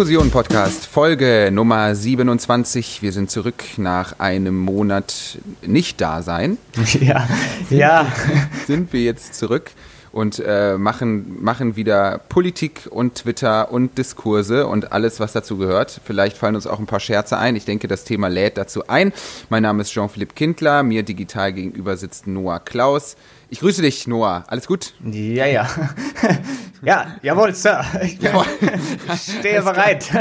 Diskussion Podcast, Folge Nummer 27. Wir sind zurück nach einem Monat nicht da sein. Ja, ja. sind wir jetzt zurück und äh, machen, machen wieder Politik und Twitter und Diskurse und alles, was dazu gehört. Vielleicht fallen uns auch ein paar Scherze ein. Ich denke, das Thema lädt dazu ein. Mein Name ist Jean-Philippe Kindler. Mir digital gegenüber sitzt Noah Klaus. Ich grüße dich, Noah. Alles gut? Ja, ja. ja, jawohl, Sir. Ich, jawohl. ich stehe bereit.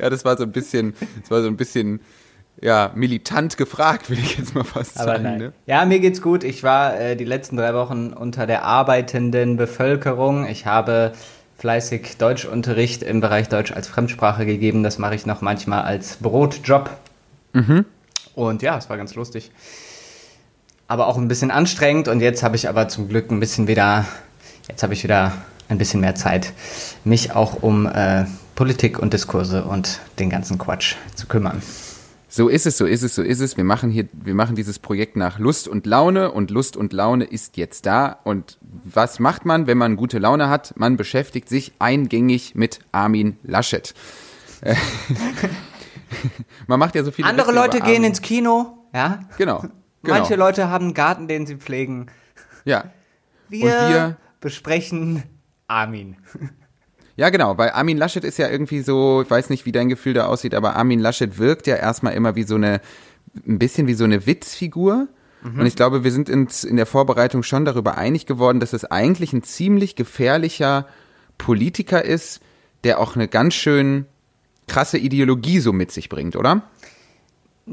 ja, das war so ein bisschen, das war so ein bisschen, ja, militant gefragt, will ich jetzt mal fast Aber sagen. Nein. Ne? Ja, mir geht's gut. Ich war äh, die letzten drei Wochen unter der arbeitenden Bevölkerung. Ich habe fleißig Deutschunterricht im Bereich Deutsch als Fremdsprache gegeben. Das mache ich noch manchmal als Brotjob. Mhm. Und ja, es war ganz lustig aber auch ein bisschen anstrengend. Und jetzt habe ich aber zum Glück ein bisschen wieder, jetzt habe ich wieder ein bisschen mehr Zeit, mich auch um äh, Politik und Diskurse und den ganzen Quatsch zu kümmern. So ist es, so ist es, so ist es. Wir machen hier, wir machen dieses Projekt nach Lust und Laune und Lust und Laune ist jetzt da. Und was macht man, wenn man gute Laune hat? Man beschäftigt sich eingängig mit Armin Laschet. man macht ja so viele. Andere Witze Leute gehen ins Kino, ja? Genau. Genau. Manche Leute haben einen Garten, den sie pflegen. Ja. Wir, wir besprechen Armin. Ja, genau, weil Armin Laschet ist ja irgendwie so, ich weiß nicht, wie dein Gefühl da aussieht, aber Armin Laschet wirkt ja erstmal immer wie so eine, ein bisschen wie so eine Witzfigur. Mhm. Und ich glaube, wir sind uns in der Vorbereitung schon darüber einig geworden, dass es eigentlich ein ziemlich gefährlicher Politiker ist, der auch eine ganz schön krasse Ideologie so mit sich bringt, oder?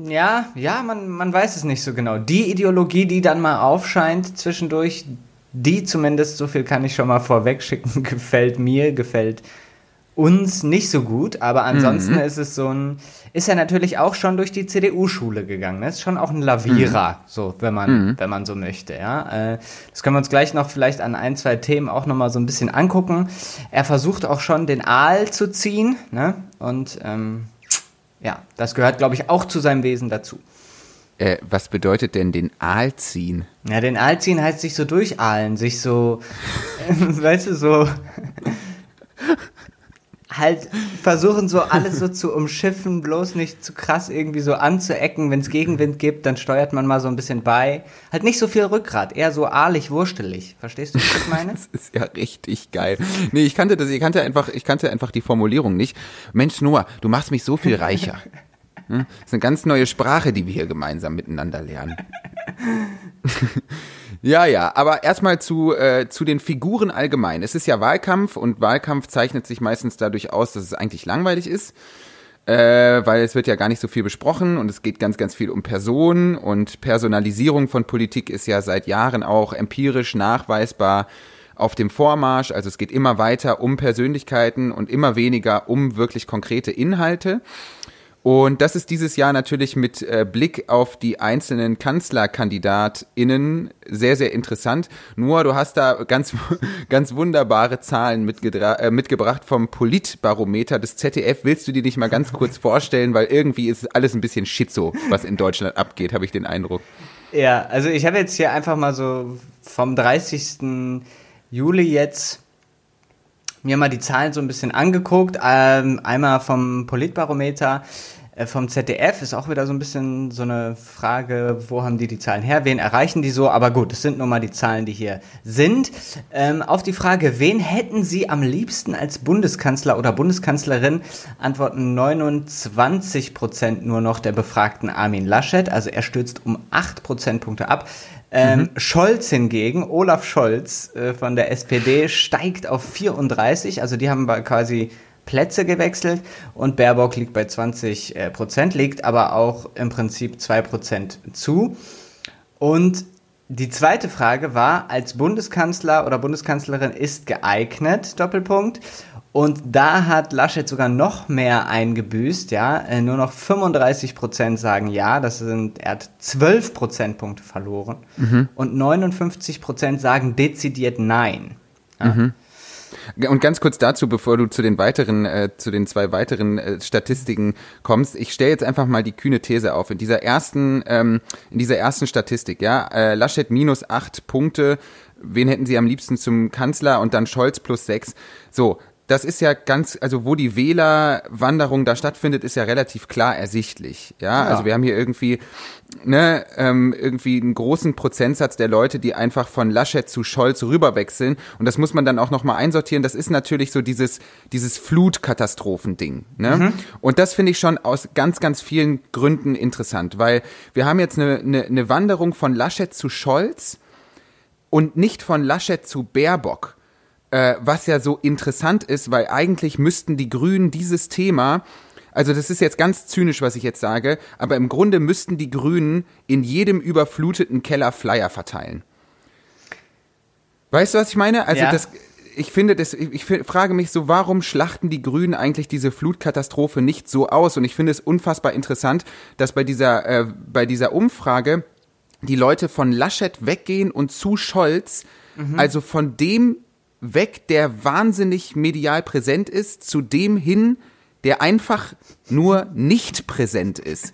Ja, ja, man, man weiß es nicht so genau. Die Ideologie, die dann mal aufscheint zwischendurch, die zumindest, so viel kann ich schon mal vorweg schicken, gefällt mir, gefällt uns nicht so gut, aber ansonsten mhm. ist es so ein, ist er natürlich auch schon durch die CDU-Schule gegangen. Ne? Ist schon auch ein Lavierer, mhm. so wenn man, mhm. wenn man so möchte. Ja, äh, das können wir uns gleich noch vielleicht an ein zwei Themen auch noch mal so ein bisschen angucken. Er versucht auch schon den Aal zu ziehen, ne? Und ähm, ja, das gehört, glaube ich, auch zu seinem Wesen dazu. Äh, was bedeutet denn den Aal ziehen? Ja, den Aal ziehen heißt sich so durchahlen, sich so, weißt du, so halt versuchen so alles so zu umschiffen, bloß nicht zu krass irgendwie so anzuecken. Wenn es Gegenwind gibt, dann steuert man mal so ein bisschen bei. Halt nicht so viel Rückgrat, eher so ahlig, wurstelig. Verstehst du, was ich meine? das ist ja richtig geil. Nee, ich kannte das, ich kannte einfach, ich kannte einfach die Formulierung nicht. Mensch, Noah, du machst mich so viel reicher. Hm? Das ist eine ganz neue Sprache, die wir hier gemeinsam miteinander lernen. Ja, ja, aber erstmal zu, äh, zu den Figuren allgemein. Es ist ja Wahlkampf und Wahlkampf zeichnet sich meistens dadurch aus, dass es eigentlich langweilig ist, äh, weil es wird ja gar nicht so viel besprochen und es geht ganz, ganz viel um Personen und Personalisierung von Politik ist ja seit Jahren auch empirisch nachweisbar auf dem Vormarsch. Also es geht immer weiter um Persönlichkeiten und immer weniger um wirklich konkrete Inhalte. Und das ist dieses Jahr natürlich mit äh, Blick auf die einzelnen KanzlerkandidatInnen sehr, sehr interessant. Nur, du hast da ganz, ganz wunderbare Zahlen äh, mitgebracht vom Politbarometer des ZDF. Willst du die nicht mal ganz kurz vorstellen? Weil irgendwie ist alles ein bisschen schizo, was in Deutschland abgeht, habe ich den Eindruck. Ja, also ich habe jetzt hier einfach mal so vom 30. Juli jetzt mir mal die Zahlen so ein bisschen angeguckt. Ähm, einmal vom Politbarometer äh, vom ZDF ist auch wieder so ein bisschen so eine Frage, wo haben die die Zahlen her, wen erreichen die so, aber gut, es sind nun mal die Zahlen, die hier sind. Ähm, auf die Frage, wen hätten Sie am liebsten als Bundeskanzler oder Bundeskanzlerin, antworten 29 Prozent nur noch der befragten Armin Laschet, also er stürzt um 8 Prozentpunkte ab. Ähm, mhm. Scholz hingegen, Olaf Scholz äh, von der SPD, steigt auf 34, also die haben quasi Plätze gewechselt und Baerbock liegt bei 20 äh, Prozent, legt aber auch im Prinzip 2 Prozent zu. Und die zweite Frage war, als Bundeskanzler oder Bundeskanzlerin ist geeignet, Doppelpunkt. Und da hat Laschet sogar noch mehr eingebüßt, ja. Äh, nur noch 35 Prozent sagen ja, das sind, er hat 12 Prozentpunkte verloren. Mhm. Und 59 Prozent sagen dezidiert nein. Ja? Mhm. Und ganz kurz dazu, bevor du zu den weiteren, äh, zu den zwei weiteren äh, Statistiken kommst, ich stelle jetzt einfach mal die kühne These auf. In dieser ersten, ähm, in dieser ersten Statistik, ja, äh, Laschet minus acht Punkte wen hätten sie am liebsten zum Kanzler und dann Scholz plus sechs. So, das ist ja ganz, also wo die Wählerwanderung da stattfindet, ist ja relativ klar ersichtlich. Ja, ja. also wir haben hier irgendwie, ne, ähm, irgendwie einen großen Prozentsatz der Leute, die einfach von Laschet zu Scholz rüberwechseln. Und das muss man dann auch nochmal einsortieren. Das ist natürlich so dieses, dieses Flutkatastrophending. Ne? Mhm. Und das finde ich schon aus ganz, ganz vielen Gründen interessant, weil wir haben jetzt eine, eine, eine Wanderung von Laschet zu Scholz und nicht von Laschet zu Baerbock äh, was ja so interessant ist, weil eigentlich müssten die Grünen dieses Thema also das ist jetzt ganz zynisch, was ich jetzt sage, aber im Grunde müssten die Grünen in jedem überfluteten Keller Flyer verteilen. Weißt du, was ich meine? Also ja. das, ich finde, das, ich frage mich so, warum schlachten die Grünen eigentlich diese Flutkatastrophe nicht so aus? Und ich finde es unfassbar interessant, dass bei dieser, äh, bei dieser Umfrage die Leute von Laschet weggehen und zu Scholz, mhm. also von dem weg, der wahnsinnig medial präsent ist, zu dem hin, der einfach nur nicht präsent ist.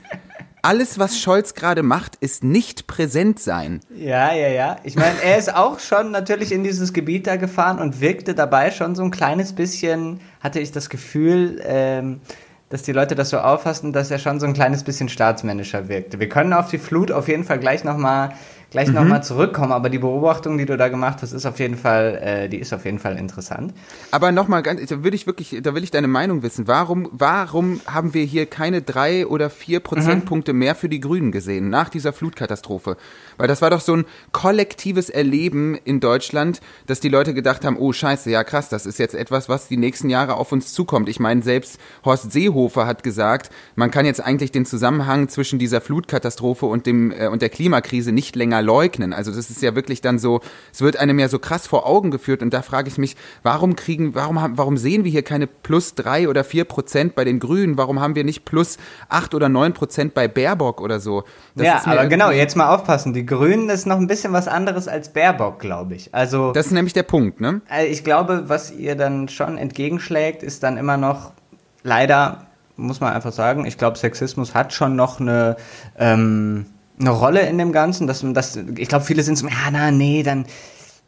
Alles, was Scholz gerade macht, ist nicht präsent sein. Ja, ja, ja. Ich meine, er ist auch schon natürlich in dieses Gebiet da gefahren und wirkte dabei schon so ein kleines bisschen, hatte ich das Gefühl, ähm, dass die Leute das so auffassen, dass er schon so ein kleines bisschen staatsmännischer wirkte. Wir können auf die Flut auf jeden Fall gleich nochmal gleich mhm. nochmal zurückkommen, aber die Beobachtung, die du da gemacht hast, ist auf jeden Fall, äh, die ist auf jeden Fall interessant. Aber nochmal ganz, da will ich wirklich, da will ich deine Meinung wissen. Warum, warum haben wir hier keine drei oder vier Prozentpunkte mhm. mehr für die Grünen gesehen nach dieser Flutkatastrophe? Weil das war doch so ein kollektives Erleben in Deutschland, dass die Leute gedacht haben, oh scheiße, ja krass, das ist jetzt etwas, was die nächsten Jahre auf uns zukommt. Ich meine, selbst Horst Seehofer hat gesagt, man kann jetzt eigentlich den Zusammenhang zwischen dieser Flutkatastrophe und dem äh, und der Klimakrise nicht länger leugnen. Also das ist ja wirklich dann so, es wird einem ja so krass vor Augen geführt und da frage ich mich, warum kriegen, warum haben, warum sehen wir hier keine plus drei oder vier Prozent bei den Grünen? Warum haben wir nicht plus acht oder neun Prozent bei Baerbock oder so? Das ja, aber genau, jetzt mal aufpassen. Die Grünen ist noch ein bisschen was anderes als Baerbock, glaube ich. Also das ist nämlich der Punkt, ne? Äh, ich glaube, was ihr dann schon entgegenschlägt, ist dann immer noch leider muss man einfach sagen. Ich glaube, Sexismus hat schon noch eine ähm, eine Rolle in dem Ganzen, dass man das, ich glaube, viele sind so, ja, na, nee, dann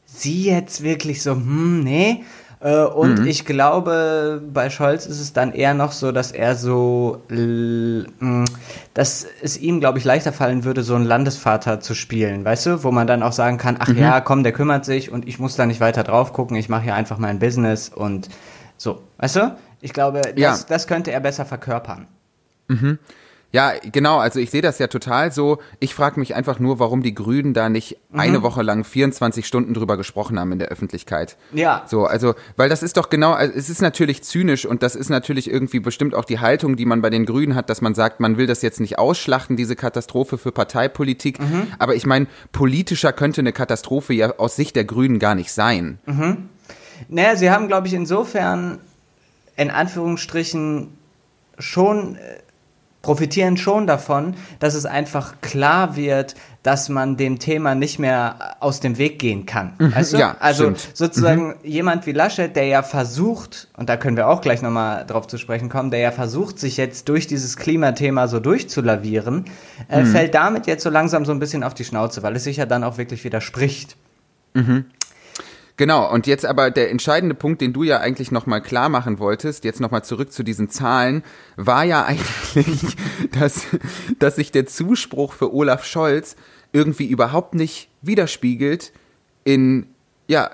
sie jetzt wirklich so, hm, nee. Äh, und mhm. ich glaube, bei Scholz ist es dann eher noch so, dass er so, hm, dass es ihm, glaube ich, leichter fallen würde, so einen Landesvater zu spielen, weißt du, wo man dann auch sagen kann, ach mhm. ja, komm, der kümmert sich und ich muss da nicht weiter drauf gucken, ich mache hier einfach mein Business und so, weißt du? Ich glaube, das, ja. das könnte er besser verkörpern. Mhm. Ja, genau, also ich sehe das ja total so. Ich frage mich einfach nur, warum die Grünen da nicht mhm. eine Woche lang 24 Stunden drüber gesprochen haben in der Öffentlichkeit. Ja. So, also, weil das ist doch genau, also es ist natürlich zynisch und das ist natürlich irgendwie bestimmt auch die Haltung, die man bei den Grünen hat, dass man sagt, man will das jetzt nicht ausschlachten, diese Katastrophe für Parteipolitik. Mhm. Aber ich meine, politischer könnte eine Katastrophe ja aus Sicht der Grünen gar nicht sein. Mhm. Naja, sie haben, glaube ich, insofern in Anführungsstrichen schon äh, profitieren schon davon, dass es einfach klar wird, dass man dem Thema nicht mehr aus dem Weg gehen kann. Mhm, weißt du? Ja, also stimmt. sozusagen mhm. jemand wie Laschet, der ja versucht, und da können wir auch gleich nochmal drauf zu sprechen kommen, der ja versucht, sich jetzt durch dieses Klimathema so durchzulavieren, äh, mhm. fällt damit jetzt so langsam so ein bisschen auf die Schnauze, weil es sich ja dann auch wirklich widerspricht. Mhm. Genau, und jetzt aber der entscheidende Punkt, den du ja eigentlich nochmal klar machen wolltest, jetzt nochmal zurück zu diesen Zahlen, war ja eigentlich, dass, dass sich der Zuspruch für Olaf Scholz irgendwie überhaupt nicht widerspiegelt in, ja,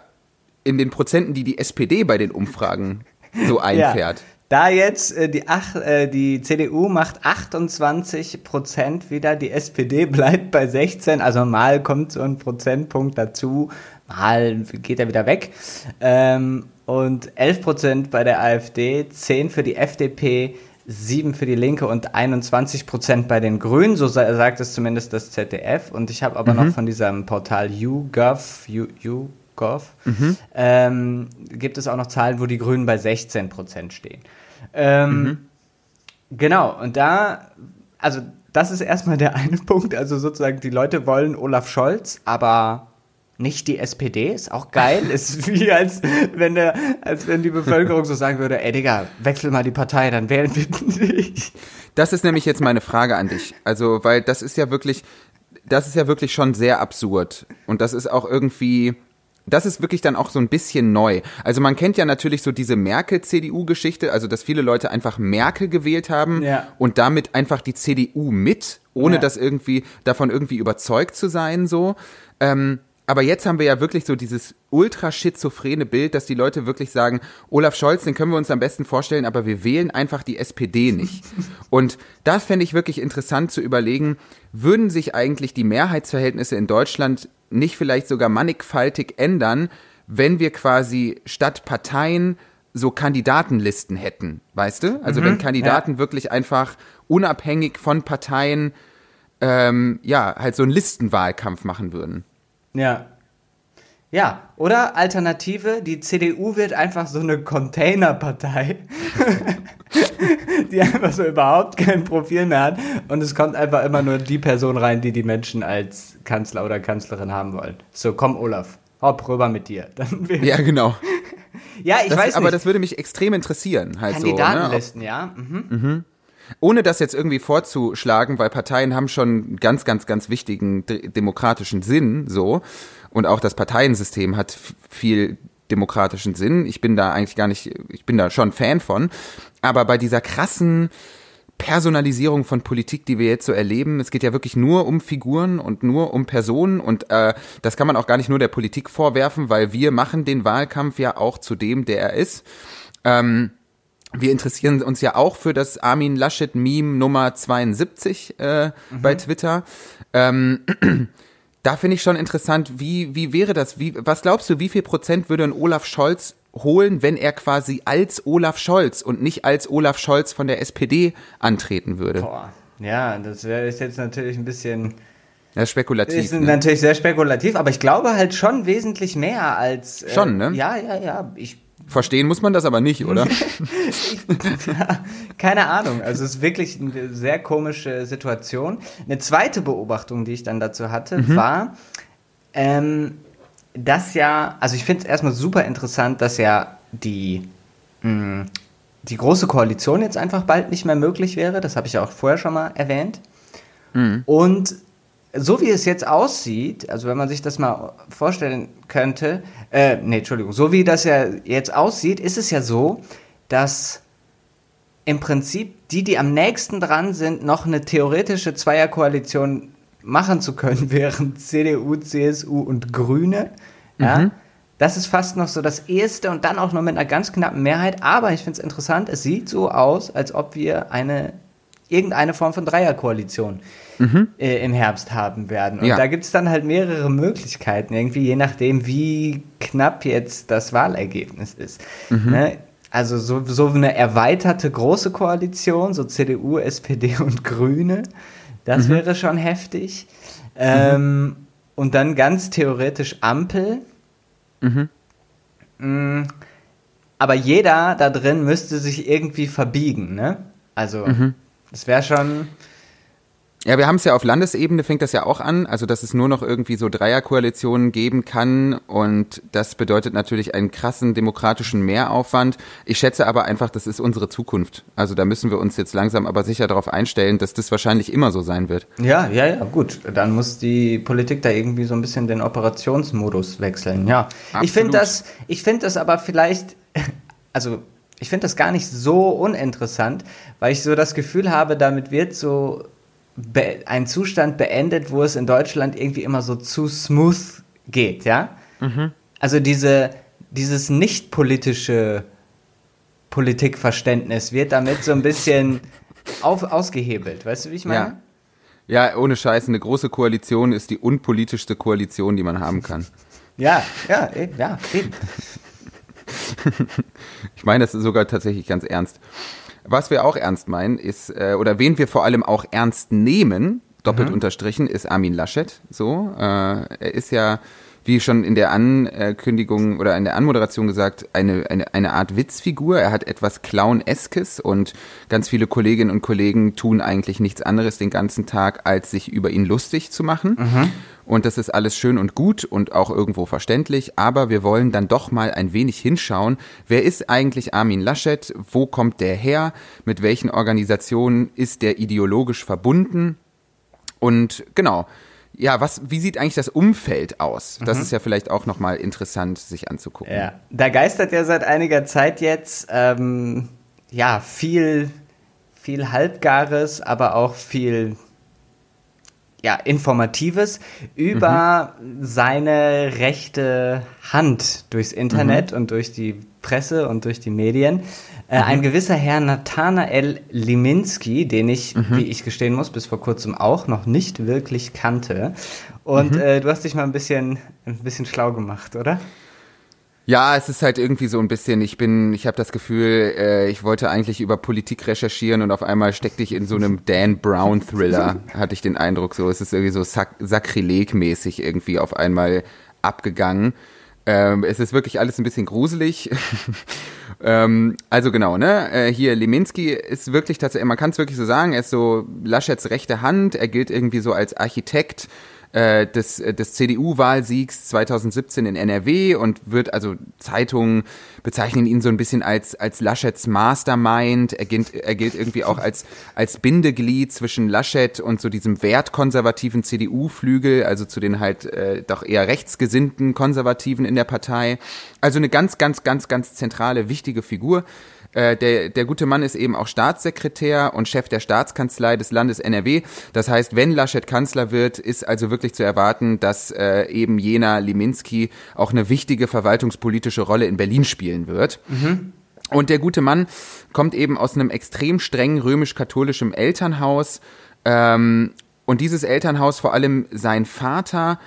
in den Prozenten, die die SPD bei den Umfragen so einfährt. Ja. Da jetzt äh, die, ach, äh, die CDU macht 28 Prozent wieder, die SPD bleibt bei 16, also mal kommt so ein Prozentpunkt dazu, mal geht er wieder weg. Ähm, und 11 Prozent bei der AfD, 10 für die FDP, 7 für die Linke und 21 Prozent bei den Grünen, so sagt es zumindest das ZDF. Und ich habe aber mhm. noch von diesem Portal YouGov, YouGov, mhm. ähm, gibt es auch noch Zahlen, wo die Grünen bei 16 Prozent stehen. Ähm, mhm. Genau, und da, also das ist erstmal der eine Punkt, also sozusagen die Leute wollen Olaf Scholz, aber nicht die SPD, ist auch geil. ist wie als wenn der, als wenn die Bevölkerung so sagen würde, ey Digga, wechsel mal die Partei, dann wählen wir dich. Das ist nämlich jetzt meine Frage an dich. Also, weil das ist ja wirklich, das ist ja wirklich schon sehr absurd. Und das ist auch irgendwie, das ist wirklich dann auch so ein bisschen neu. Also man kennt ja natürlich so diese Merkel-CDU-Geschichte, also dass viele Leute einfach Merkel gewählt haben Ja. und damit einfach die CDU mit, ohne Ja. das irgendwie davon irgendwie überzeugt zu sein so. Ähm, aber jetzt haben wir ja wirklich so dieses ultra schizophrene Bild, dass die Leute wirklich sagen, Olaf Scholz, den können wir uns am besten vorstellen, aber wir wählen einfach die SPD nicht. Und das fände ich wirklich interessant zu überlegen, würden sich eigentlich die Mehrheitsverhältnisse in Deutschland nicht vielleicht sogar mannigfaltig ändern, wenn wir quasi statt Parteien so Kandidatenlisten hätten, weißt du? Also wenn Kandidaten wirklich einfach unabhängig von Parteien ähm, ja halt so einen Listenwahlkampf machen würden. Ja. Ja, oder Alternative, die CDU wird einfach so eine Containerpartei, die einfach so überhaupt kein Profil mehr hat und es kommt einfach immer nur die Person rein, die die Menschen als Kanzler oder Kanzlerin haben wollen. So, komm Olaf, hopp rüber mit dir. Ja, genau. ja ich Das, weiß aber nicht. das würde mich extrem interessieren. Halt so, ne? Kandidatenlisten, ja. Mhm. Ohne das jetzt irgendwie vorzuschlagen, weil Parteien haben schon ganz, ganz, ganz wichtigen de demokratischen Sinn, so. Und auch das Parteiensystem hat viel demokratischen Sinn. Ich bin da eigentlich gar nicht, ich bin da schon Fan von. Aber bei dieser krassen Personalisierung von Politik, die wir jetzt so erleben, es geht ja wirklich nur um Figuren und nur um Personen und äh, das kann man auch gar nicht nur der Politik vorwerfen, weil wir machen den Wahlkampf ja auch zu dem, der er ist. Ähm, wir interessieren uns ja auch für das Armin Laschet Meme Nummer 72 äh, bei Twitter. Ähm, da finde ich schon interessant, wie, wie wäre das? Wie, was glaubst du, wie viel Prozent würde ein Olaf Scholz holen, wenn er quasi als Olaf Scholz und nicht als Olaf Scholz von der SPD antreten würde? Boah. Ja, das wäre jetzt natürlich ein bisschen Das ist spekulativ. ist ne? natürlich sehr spekulativ, aber ich glaube halt schon wesentlich mehr als äh, Schon, ne? Ja, ja, ja, ich Verstehen muss man das aber nicht, oder? Keine Ahnung. Also es ist wirklich eine sehr komische Situation. Eine zweite Beobachtung, die ich dann dazu hatte, Mhm. war, ähm, dass ja, also ich finde es erstmal super interessant, dass ja die, mh, die große Koalition jetzt einfach bald nicht mehr möglich wäre. Das habe ich ja auch vorher schon mal erwähnt. Mhm. Und so wie es jetzt aussieht, also wenn man sich das mal vorstellen könnte, äh, nee, Entschuldigung, so wie das ja jetzt aussieht, ist es ja so, dass im Prinzip die, die am nächsten dran sind, noch eine theoretische Zweierkoalition machen zu können, wären CDU, CSU und Grüne. Ja, das ist fast noch so das erste und dann auch noch mit einer ganz knappen Mehrheit. Aber ich finde es interessant, es sieht so aus, als ob wir eine irgendeine Form von Dreierkoalition äh, im Herbst haben werden. Und Ja. da gibt es dann halt mehrere Möglichkeiten, irgendwie je nachdem, wie knapp jetzt das Wahlergebnis ist. Ne? Also so, so eine erweiterte große Koalition, so CDU, SPD und Grüne, das wäre schon heftig. Ähm, und dann ganz theoretisch Ampel. Mm, Aber jeder da drin müsste sich irgendwie verbiegen, ne? Also, das wäre schon. Ja, wir haben es ja auf Landesebene, fängt das ja auch an, also dass es nur noch irgendwie so Dreierkoalitionen geben kann und das bedeutet natürlich einen krassen demokratischen Mehraufwand. Ich schätze aber einfach, das ist unsere Zukunft. Also da müssen wir uns jetzt langsam aber sicher darauf einstellen, dass das wahrscheinlich immer so sein wird. Ja, ja, ja, gut. Dann muss die Politik da irgendwie so ein bisschen den Operationsmodus wechseln. Ja. Ich finde Absolut. das, ich finde das aber vielleicht, also ich finde das gar nicht so uninteressant, weil ich so das Gefühl habe, damit wird so ein Zustand beendet, wo es in Deutschland irgendwie immer so zu smooth geht, ja? Also diese, dieses nicht politische Politikverständnis wird damit so ein bisschen auf, ausgehebelt. Weißt du, wie ich meine? Ja. Ja, ohne Scheiß, eine große Koalition ist die unpolitischste Koalition, die man haben kann. Ja, ja, eben, ja, eben. Ich meine das ist sogar tatsächlich ganz ernst. Was wir auch ernst meinen, ist, äh, oder wen wir vor allem auch ernst nehmen, doppelt unterstrichen, ist Armin Laschet. So, äh, er ist ja, wie schon in der Ankündigung oder in der Anmoderation gesagt, eine, eine, eine Art Witzfigur. Er hat etwas Clown-eskes und ganz viele Kolleginnen und Kollegen tun eigentlich nichts anderes den ganzen Tag, als sich über ihn lustig zu machen. Und das ist alles schön und gut und auch irgendwo verständlich, aber wir wollen dann doch mal ein wenig hinschauen. Wer ist eigentlich Armin Laschet? Wo kommt der her? Mit welchen Organisationen ist der ideologisch verbunden? Und genau, ja, was, wie sieht eigentlich das Umfeld aus? Das Mhm. ist ja vielleicht auch nochmal interessant, sich anzugucken. Ja, da geistert ja seit einiger Zeit jetzt ähm, ja viel, viel Halbgares, aber auch viel ja, Informatives über seine rechte Hand durchs Internet und durch die Presse und durch die Medien. Äh, Ein gewisser Herr Nathanael Liminski, den ich, wie ich gestehen muss, bis vor kurzem auch noch nicht wirklich kannte. Und äh, du hast dich mal ein bisschen, ein bisschen schlau gemacht, oder? Ja, es ist halt irgendwie so ein bisschen, ich bin, ich habe das Gefühl, äh, ich wollte eigentlich über Politik recherchieren und auf einmal steckte ich in so einem Dan Brown Thriller, hatte ich den Eindruck so. Es ist irgendwie so sak sakrilegmäßig irgendwie auf einmal abgegangen. Ähm, es ist wirklich alles ein bisschen gruselig. ähm, also genau, ne? Äh, hier Leminski ist wirklich tatsächlich, man kann es wirklich so sagen, er ist so Laschets rechte Hand, er gilt irgendwie so als Architekt äh, des, äh, des CDU-Wahlsiegs 2017 in NRW und wird also Zeitungen bezeichnen ihn so ein bisschen als als Laschets Mastermind. Er gilt, er gilt irgendwie auch als als Bindeglied zwischen Laschet und so diesem wertkonservativen CDU-Flügel, also zu den halt äh, doch eher rechtsgesinnten Konservativen in der Partei. Also eine ganz ganz ganz ganz zentrale wichtige Figur. Äh, der, der gute Mann ist eben auch Staatssekretär und Chef der Staatskanzlei des Landes NRW. Das heißt, wenn Laschet Kanzler wird, ist also wirklich zu erwarten, dass äh, eben jener Liminski auch eine wichtige verwaltungspolitische Rolle in Berlin spielen wird. Und der gute Mann kommt eben aus einem extrem strengen römisch-katholischen Elternhaus. Ähm, und dieses Elternhaus, vor allem sein Vater,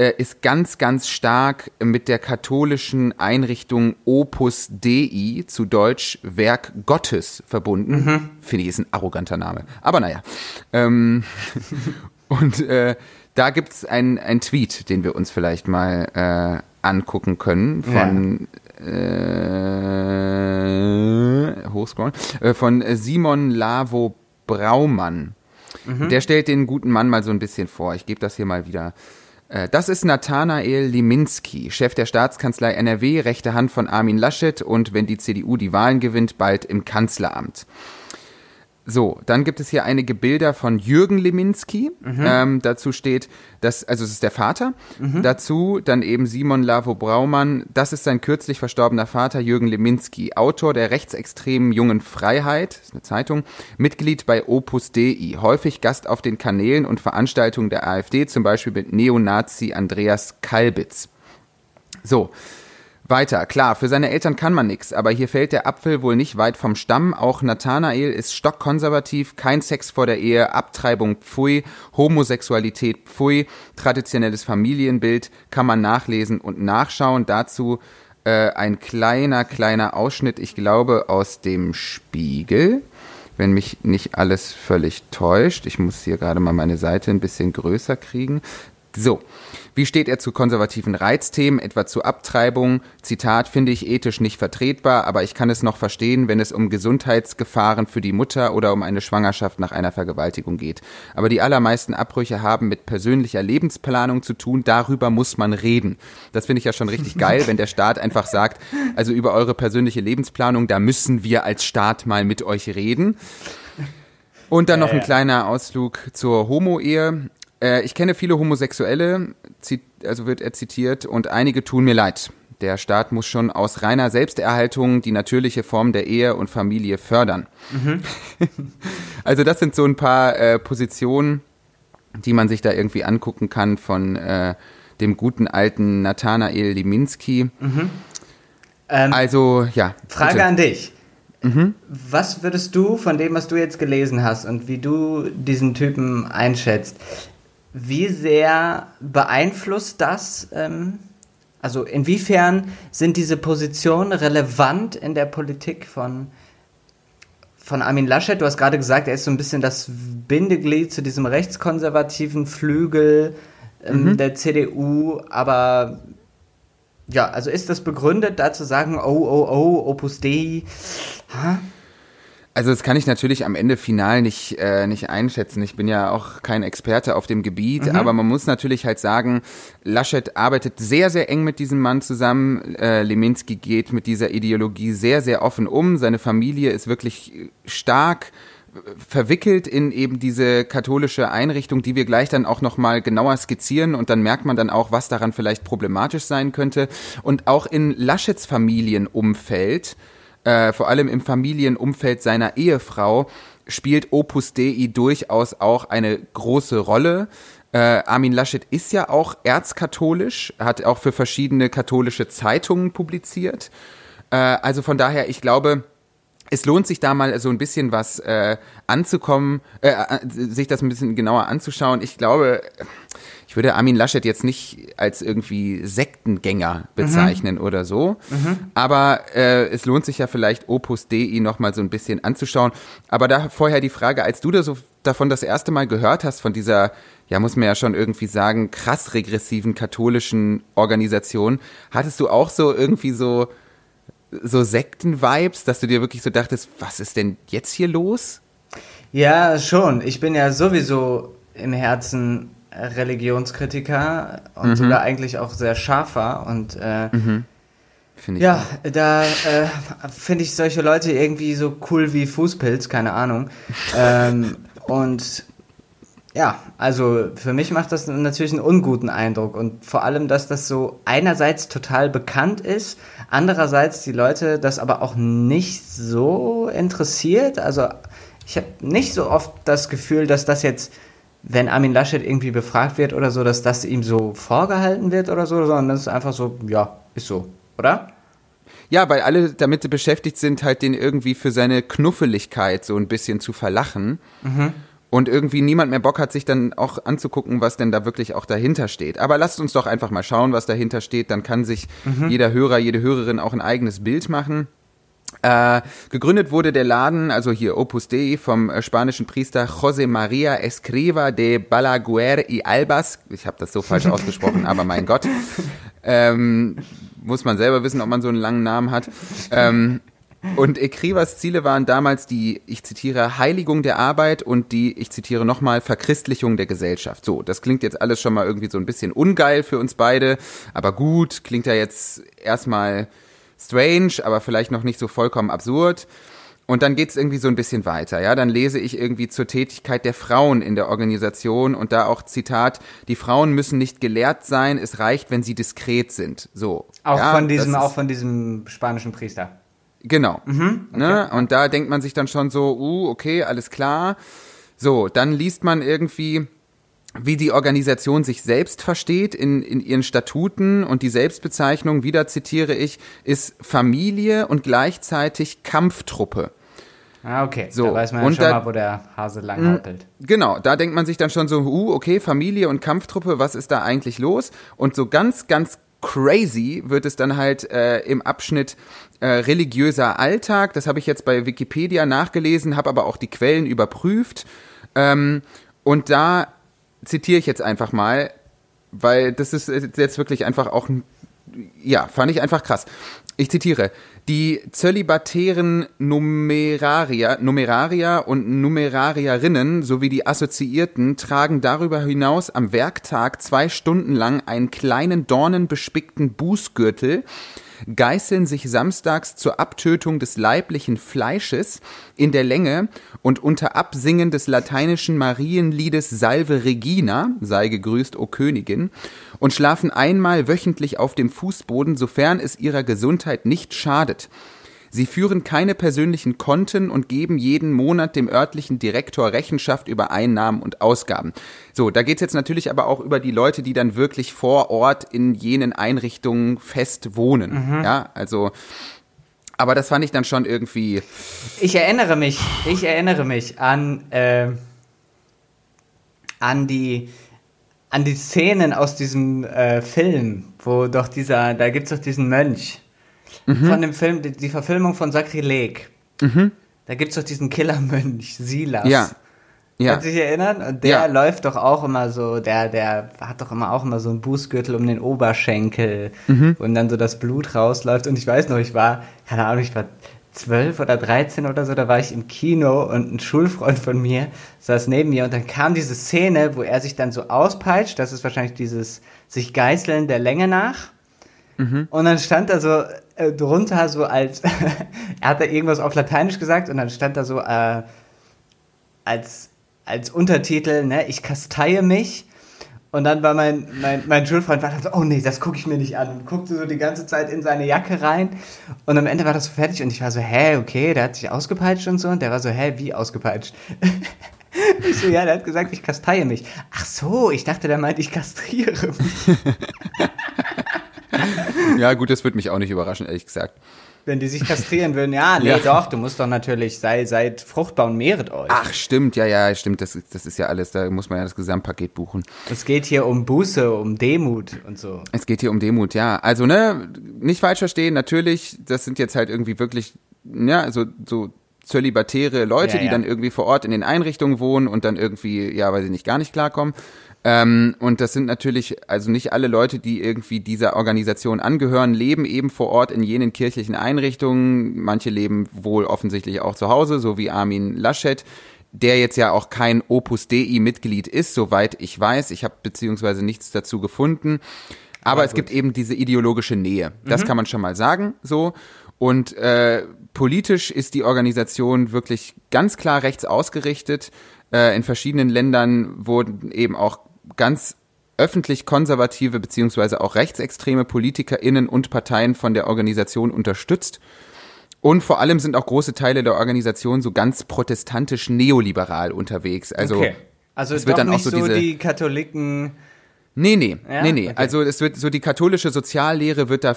äh, ist ganz, ganz stark mit der katholischen Einrichtung Opus Dei, zu Deutsch Werk Gottes, verbunden. Finde ich, ist ein arroganter Name. Aber naja. Ähm, und äh, da gibt's ein ein Tweet, den wir uns vielleicht mal äh, angucken können von äh, hochscrollen, äh, von Simon Lavo Braumann. Der stellt den guten Mann mal so ein bisschen vor. Ich gebe das hier mal wieder. Äh, Das ist Nathanael Liminski, Chef der Staatskanzlei NRW, rechte Hand von Armin Laschet und wenn die CDU die Wahlen gewinnt, bald im Kanzleramt. So, dann gibt es hier einige Bilder von Jürgen Leminski. Ähm, dazu steht, dass, also es ist der Vater. Dazu dann eben Simon Lavo Braumann. Das ist sein kürzlich verstorbener Vater Jürgen Leminski, Autor der rechtsextremen Jungen Freiheit, ist eine Zeitung, Mitglied bei Opus Dei, häufig Gast auf den Kanälen und Veranstaltungen der AfD, zum Beispiel mit Neonazi Andreas Kalbitz. So. Weiter, klar, für seine Eltern kann man nix, aber hier fällt der Apfel wohl nicht weit vom Stamm. Auch Nathanael ist stockkonservativ, kein Sex vor der Ehe, Abtreibung pfui, Homosexualität pfui, traditionelles Familienbild kann man nachlesen und nachschauen. Dazu äh, ein kleiner, kleiner Ausschnitt, ich glaube, aus dem Spiegel, wenn mich nicht alles völlig täuscht. Ich muss hier gerade mal meine Seite ein bisschen größer kriegen. So, wie steht er zu konservativen Reizthemen, etwa zu Abtreibung? Zitat, finde ich ethisch nicht vertretbar, aber ich kann es noch verstehen, wenn es um Gesundheitsgefahren für die Mutter oder um eine Schwangerschaft nach einer Vergewaltigung geht. Aber die allermeisten Abbrüche haben mit persönlicher Lebensplanung zu tun, darüber muss man reden. Das finde ich ja schon richtig geil, wenn der Staat einfach sagt, also über eure persönliche Lebensplanung, da müssen wir als Staat mal mit euch reden. Und dann noch ein kleiner Ausflug zur Homo-Ehe. Äh, ich kenne viele Homosexuelle, also wird er zitiert, und einige tun mir leid. Der Staat muss schon aus reiner Selbsterhaltung die natürliche Form der Ehe und Familie fördern. also das sind so ein paar äh, Positionen, die man sich da irgendwie angucken kann von äh, dem guten alten Nathanael Liminski. Ähm, Also ja. Frage bitte. an dich. Was würdest du von dem, was du jetzt gelesen hast und wie du diesen Typen einschätzt, wie sehr beeinflusst das, ähm, also inwiefern sind diese Positionen relevant in der Politik von, von Armin Laschet? Du hast gerade gesagt, er ist so ein bisschen das Bindeglied zu diesem rechtskonservativen Flügel ähm, der CDU, aber ja, also ist das begründet, da zu sagen, oh, oh, oh, Opus Dei? Also das kann ich natürlich am Ende final nicht, äh, nicht einschätzen. Ich bin ja auch kein Experte auf dem Gebiet, aber man muss natürlich halt sagen, Laschet arbeitet sehr, sehr eng mit diesem Mann zusammen. Äh, Leminski geht mit dieser Ideologie sehr, sehr offen um. Seine Familie ist wirklich stark verwickelt in eben diese katholische Einrichtung, die wir gleich dann auch nochmal genauer skizzieren und dann merkt man dann auch, was daran vielleicht problematisch sein könnte. Und auch in Laschets Familienumfeld, äh, vor allem im Familienumfeld seiner Ehefrau, spielt Opus Dei durchaus auch eine große Rolle. Äh, Armin Laschet ist ja auch erzkatholisch, hat auch für verschiedene katholische Zeitungen publiziert. Äh, also von daher, ich glaube, es lohnt sich da mal so ein bisschen was äh, anzukommen, äh, äh, sich das ein bisschen genauer anzuschauen. Ich glaube, ich würde Armin Laschet jetzt nicht als irgendwie Sektengänger bezeichnen mhm. oder so, mhm. aber äh, es lohnt sich ja vielleicht Opus Dei noch mal so ein bisschen anzuschauen. Aber da vorher die Frage, als du da so davon das erste Mal gehört hast, von dieser, ja muss man ja schon irgendwie sagen, krass regressiven katholischen Organisation, hattest du auch so irgendwie so so Sekten-Vibes, dass du dir wirklich so dachtest, was ist denn jetzt hier los? Ja, schon. Ich bin ja sowieso im Herzen Religionskritiker und mhm. sogar eigentlich auch sehr scharfer und äh, mhm. ja, auch. da äh, finde ich solche Leute irgendwie so cool wie Fußpilz, keine Ahnung. ähm, und ja, also für mich macht das natürlich einen unguten Eindruck und vor allem, dass das so einerseits total bekannt ist, andererseits die Leute das aber auch nicht so interessiert. Also ich habe nicht so oft das Gefühl, dass das jetzt, wenn Armin Laschet irgendwie befragt wird oder so, dass das ihm so vorgehalten wird oder so, sondern das ist einfach so, ja, ist so, oder? Ja, weil alle damit beschäftigt sind, halt den irgendwie für seine Knuffeligkeit so ein bisschen zu verlachen. Mhm und irgendwie niemand mehr Bock hat, sich dann auch anzugucken, was denn da wirklich auch dahinter steht. Aber lasst uns doch einfach mal schauen, was dahinter steht. Dann kann sich mhm. jeder Hörer, jede Hörerin auch ein eigenes Bild machen. Äh, gegründet wurde der Laden, also hier Opus Dei, vom äh, spanischen Priester José María Escriva de Balaguer y Albas. Ich habe das so falsch ausgesprochen, aber mein Gott. Ähm, muss man selber wissen, ob man so einen langen Namen hat. Ähm, und Ekrivas Ziele waren damals die, ich zitiere, Heiligung der Arbeit und die, ich zitiere nochmal, Verchristlichung der Gesellschaft. So, das klingt jetzt alles schon mal irgendwie so ein bisschen ungeil für uns beide, aber gut, klingt ja jetzt erstmal strange, aber vielleicht noch nicht so vollkommen absurd. Und dann geht's irgendwie so ein bisschen weiter, ja. Dann lese ich irgendwie zur Tätigkeit der Frauen in der Organisation und da auch Zitat: Die Frauen müssen nicht gelehrt sein, es reicht, wenn sie diskret sind. So. Auch ja, von diesem, auch von diesem spanischen Priester. Genau. Mhm, okay. ne? Und da denkt man sich dann schon so, uh, okay, alles klar. So, dann liest man irgendwie, wie die Organisation sich selbst versteht in, in ihren Statuten und die Selbstbezeichnung, wieder zitiere ich, ist Familie und gleichzeitig Kampftruppe. Ah, okay. So, da weiß man ja und schon da, mal, wo der Hase lang hautelt. Genau, da denkt man sich dann schon so, uh, okay, Familie und Kampftruppe, was ist da eigentlich los? Und so ganz, ganz crazy wird es dann halt äh, im Abschnitt äh, religiöser Alltag. Das habe ich jetzt bei Wikipedia nachgelesen, habe aber auch die Quellen überprüft. Ähm, und da zitiere ich jetzt einfach mal, weil das ist jetzt wirklich einfach auch, ja, fand ich einfach krass. Ich zitiere. Die zölibatären Numerarier, Numerarier und Numerarierinnen sowie die Assoziierten tragen darüber hinaus am Werktag zwei Stunden lang einen kleinen dornenbespickten Bußgürtel, geißeln sich samstags zur Abtötung des leiblichen Fleisches in der Länge und unter Absingen des lateinischen Marienliedes Salve Regina, sei gegrüßt, o Königin, und schlafen einmal wöchentlich auf dem Fußboden, sofern es ihrer Gesundheit nicht schadet. Sie führen keine persönlichen Konten und geben jeden Monat dem örtlichen Direktor Rechenschaft über Einnahmen und Ausgaben. So, da geht's jetzt natürlich aber auch über die Leute, die dann wirklich vor Ort in jenen Einrichtungen fest wohnen. Mhm. Ja, also aber das fand ich dann schon irgendwie. Ich erinnere mich, ich erinnere mich an, äh, an die an die Szenen aus diesem äh, Film, wo doch dieser, da gibt's doch diesen Mönch, mhm. von dem Film, die, die, Verfilmung von Sakrileg. Mhm. Da gibt's doch diesen Killermönch, Silas. Ja. Ja. Kannst du dich erinnern? Und der ja. läuft doch auch immer so, der, der hat doch immer auch immer so einen Bußgürtel um den Oberschenkel, mhm. wo dann so das Blut rausläuft. Und ich weiß noch, ich war, keine Ahnung, ich war zwölf oder dreizehn oder so, da war ich im Kino und ein Schulfreund von mir saß neben mir und dann kam diese Szene, wo er sich dann so auspeitscht, das ist wahrscheinlich dieses sich geißeln der Länge nach. Mhm. Und dann stand da so äh, drunter so als, er hat da irgendwas auf Lateinisch gesagt und dann stand da so, äh, als, als Untertitel, ne, ich kasteie mich. Und dann war mein, mein, mein Schulfreund war dann so, oh nee, das gucke ich mir nicht an. Und guckte so die ganze Zeit in seine Jacke rein. Und am Ende war das so fertig und ich war so, hä, okay, der hat sich ausgepeitscht und so. Und der war so, hä, wie ausgepeitscht? ich so, ja, der hat gesagt, ich kasteie mich. Ach so, ich dachte, der meint, ich kastriere mich. ja, gut, das würde mich auch nicht überraschen, ehrlich gesagt. Wenn die sich kastrieren würden, ja, nee, ja. doch, du musst doch natürlich, sei, seid fruchtbar und mehret euch. Ach, stimmt, ja, ja, stimmt, das, das ist ja alles, da muss man ja das Gesamtpaket buchen. Es geht hier um Buße, um Demut und so. Es geht hier um Demut, ja. Also, ne, nicht falsch verstehen, natürlich, das sind jetzt halt irgendwie wirklich, ja, so, so zölibatäre Leute, ja, ja. die dann irgendwie vor Ort in den Einrichtungen wohnen und dann irgendwie, ja, weil sie nicht gar nicht klarkommen. Ähm, und das sind natürlich, also nicht alle Leute, die irgendwie dieser Organisation angehören, leben eben vor Ort in jenen kirchlichen Einrichtungen. Manche leben wohl offensichtlich auch zu Hause, so wie Armin Laschet der jetzt ja auch kein Opus Dei-Mitglied ist, soweit ich weiß. Ich habe beziehungsweise nichts dazu gefunden. Aber, es gibt eben diese ideologische Nähe. Das mhm. kann man schon mal sagen. So. Und äh, politisch ist die Organisation wirklich ganz klar rechts ausgerichtet. Äh, in verschiedenen Ländern wurden eben auch ganz öffentlich konservative beziehungsweise auch rechtsextreme PolitikerInnen und Parteien von der Organisation unterstützt. Und vor allem sind auch große Teile der Organisation so ganz protestantisch neoliberal unterwegs. Also, okay. also es wird dann auch so, so die Katholiken. Nee, nee, ja? nee, nee. Okay. Also es wird so die katholische Soziallehre wird da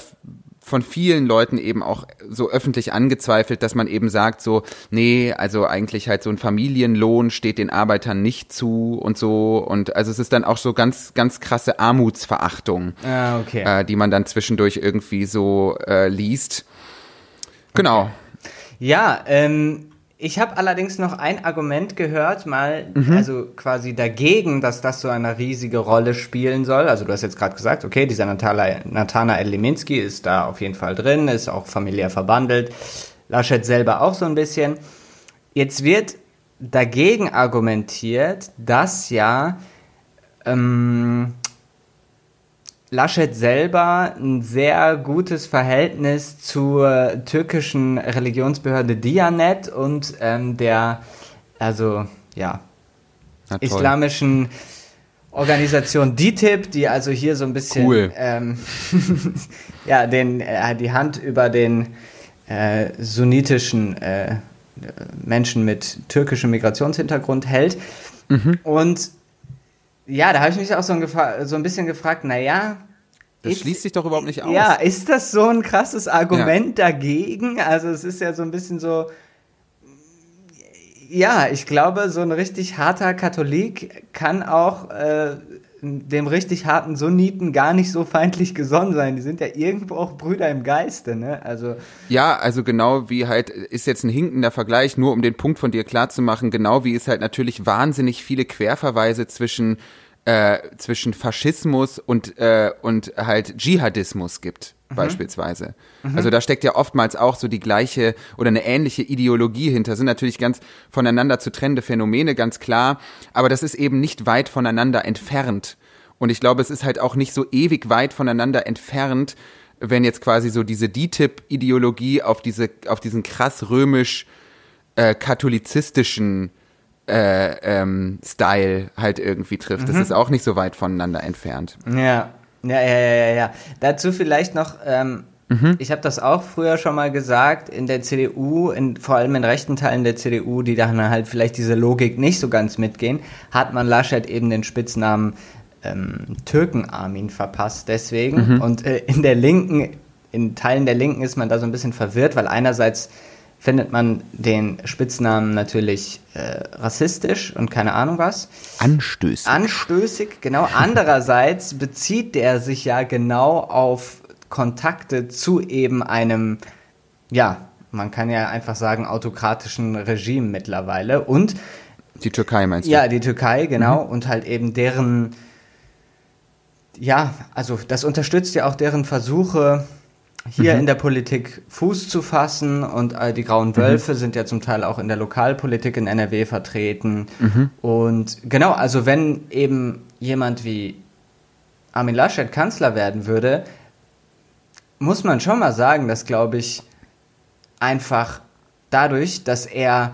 von vielen Leuten eben auch so öffentlich angezweifelt, dass man eben sagt so, nee, also eigentlich halt so ein Familienlohn steht den Arbeitern nicht zu und so und also es ist dann auch so ganz, ganz krasse Armutsverachtung, ah, okay. äh, die man dann zwischendurch irgendwie so äh, liest. Genau. Okay. Ja, ähm, ich habe allerdings noch ein Argument gehört, mal, mhm. also quasi dagegen, dass das so eine riesige Rolle spielen soll. Also du hast jetzt gerade gesagt, okay, dieser Natala, Nathanael Leminski ist da auf jeden Fall drin, ist auch familiär verbandelt. Laschet selber auch so ein bisschen. Jetzt wird dagegen argumentiert, dass ja ähm, Laschet selber ein sehr gutes Verhältnis zur türkischen Religionsbehörde Diyanet und ähm, der, also ja, islamischen Organisation DITIB, die also hier so ein bisschen cool. ähm, ja, den, äh, die Hand über den äh, sunnitischen äh, Menschen mit türkischem Migrationshintergrund hält. Mhm. Und ja, da habe ich mich auch so ein, so ein bisschen gefragt, naja. Das ist, schließt sich doch überhaupt nicht aus. Ja, ist das so ein krasses Argument ja. dagegen? Also es ist ja so ein bisschen so, ja, ich glaube, so ein richtig harter Katholik kann auch äh, dem richtig harten Sunniten gar nicht so feindlich gesonnen sein. Die sind ja irgendwo auch Brüder im Geiste, ne? Also ja, also genau wie halt ist jetzt ein hinkender Vergleich, nur um den Punkt von dir klar zu machen, genau wie es halt natürlich wahnsinnig viele Querverweise zwischen äh, zwischen Faschismus und äh, und halt Dschihadismus gibt mhm. beispielsweise. Mhm. Also da steckt ja oftmals auch so die gleiche oder eine ähnliche Ideologie hinter. Sind natürlich ganz voneinander zu trennende Phänomene, ganz klar. Aber das ist eben nicht weit voneinander entfernt. Und ich glaube, es ist halt auch nicht so ewig weit voneinander entfernt, wenn jetzt quasi so diese DTIP-Ideologie auf diese, auf diesen krass römisch äh, katholizistischen äh, ähm, Style halt irgendwie trifft. Mhm. Das ist auch nicht so weit voneinander entfernt. Ja, ja, ja, ja, ja. ja. Dazu vielleicht noch, ähm, mhm. ich habe das auch früher schon mal gesagt, in der CDU, in, vor allem in rechten Teilen der CDU, die dann halt vielleicht diese Logik nicht so ganz mitgehen, hat man Laschet eben den Spitznamen ähm, Türken-Armin verpasst deswegen. Mhm. Und äh, in der Linken, in Teilen der Linken ist man da so ein bisschen verwirrt, weil einerseits findet man den Spitznamen natürlich äh, rassistisch und keine Ahnung was. Anstößig. Anstößig, genau. Andererseits bezieht der sich ja genau auf Kontakte zu eben einem, ja, man kann ja einfach sagen, autokratischen Regime mittlerweile. Und die Türkei meinst du? Ja, die Türkei, genau. Mhm. Und halt eben deren ja, also das unterstützt ja auch deren Versuche, hier mhm. in der Politik Fuß zu fassen und äh, die Grauen mhm. Wölfe mhm. sind ja zum Teil auch in der Lokalpolitik in NRW vertreten. Mhm. Und genau, also wenn eben jemand wie Armin Laschet Kanzler werden würde, muss man schon mal sagen, dass, glaube ich, einfach dadurch, dass er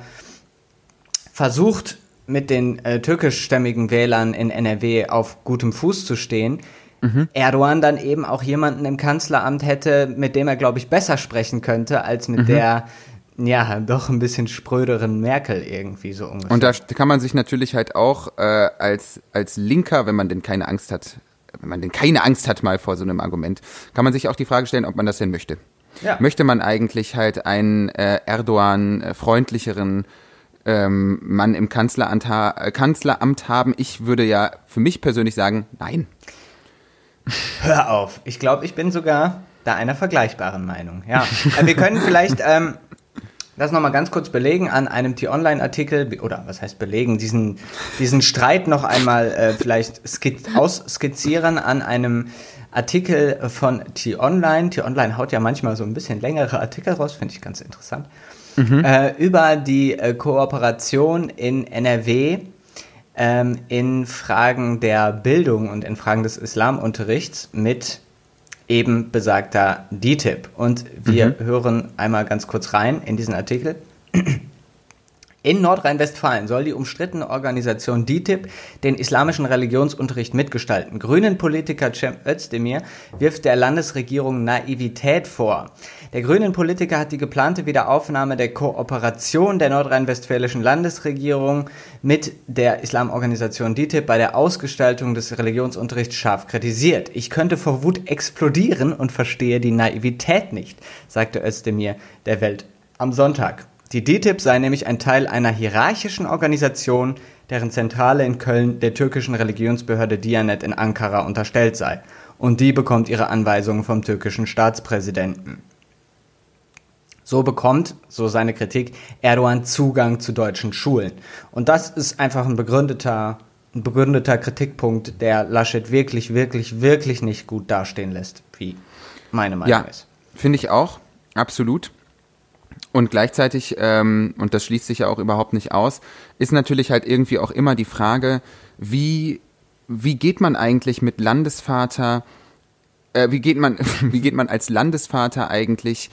versucht, mit den äh, türkischstämmigen Wählern in NRW auf gutem Fuß zu stehen, mhm. Erdogan dann eben auch jemanden im Kanzleramt hätte, mit dem er, glaube ich, besser sprechen könnte, als mit mhm. der ja, doch ein bisschen spröderen Merkel irgendwie so ungefähr. Und da kann man sich natürlich halt auch äh, als, als Linker, wenn man denn keine Angst hat, wenn man denn keine Angst hat mal vor so einem Argument, kann man sich auch die Frage stellen, ob man das denn möchte. Ja. Möchte man eigentlich halt einen äh, Erdogan-freundlicheren ähm, Mann im Kanzleramt, ha äh, Kanzleramt haben? Ich würde ja für mich persönlich sagen, nein. Hör auf. Ich glaube, ich bin sogar da einer vergleichbaren Meinung. Ja. Äh, wir können vielleicht ähm, das nochmal ganz kurz belegen an einem T-Online-Artikel, oder was heißt belegen, diesen, diesen Streit noch einmal äh, vielleicht skiz ausskizzieren an einem Artikel von T-Online. T-Online haut ja manchmal so ein bisschen längere Artikel raus, finde ich ganz interessant. Mhm. Äh, über die äh, Kooperation in NRW ähm, in Fragen der Bildung und in Fragen des Islamunterrichts mit eben besagter DTIP. Und wir mhm. hören einmal ganz kurz rein in diesen Artikel. In Nordrhein-Westfalen soll die umstrittene Organisation DITIB den islamischen Religionsunterricht mitgestalten. Grünen-Politiker Cem Özdemir wirft der Landesregierung Naivität vor. Der Grünen-Politiker hat die geplante Wiederaufnahme der Kooperation der nordrhein-westfälischen Landesregierung mit der Islamorganisation DITIB bei der Ausgestaltung des Religionsunterrichts scharf kritisiert. Ich könnte vor Wut explodieren und verstehe die Naivität nicht, sagte Özdemir der Welt am Sonntag. Die DTIP sei nämlich ein Teil einer hierarchischen Organisation, deren Zentrale in Köln der türkischen Religionsbehörde Diyanet in Ankara unterstellt sei. Und die bekommt ihre Anweisungen vom türkischen Staatspräsidenten. So bekommt, so seine Kritik, Erdogan Zugang zu deutschen Schulen. Und das ist einfach ein begründeter, ein begründeter Kritikpunkt, der Laschet wirklich, wirklich, wirklich nicht gut dastehen lässt, wie meine Meinung ja, ist. Finde ich auch, absolut. Und gleichzeitig, ähm, und das schließt sich ja auch überhaupt nicht aus, ist natürlich halt irgendwie auch immer die Frage, wie, wie geht man eigentlich mit Landesvater, äh, wie geht man, wie geht man als Landesvater eigentlich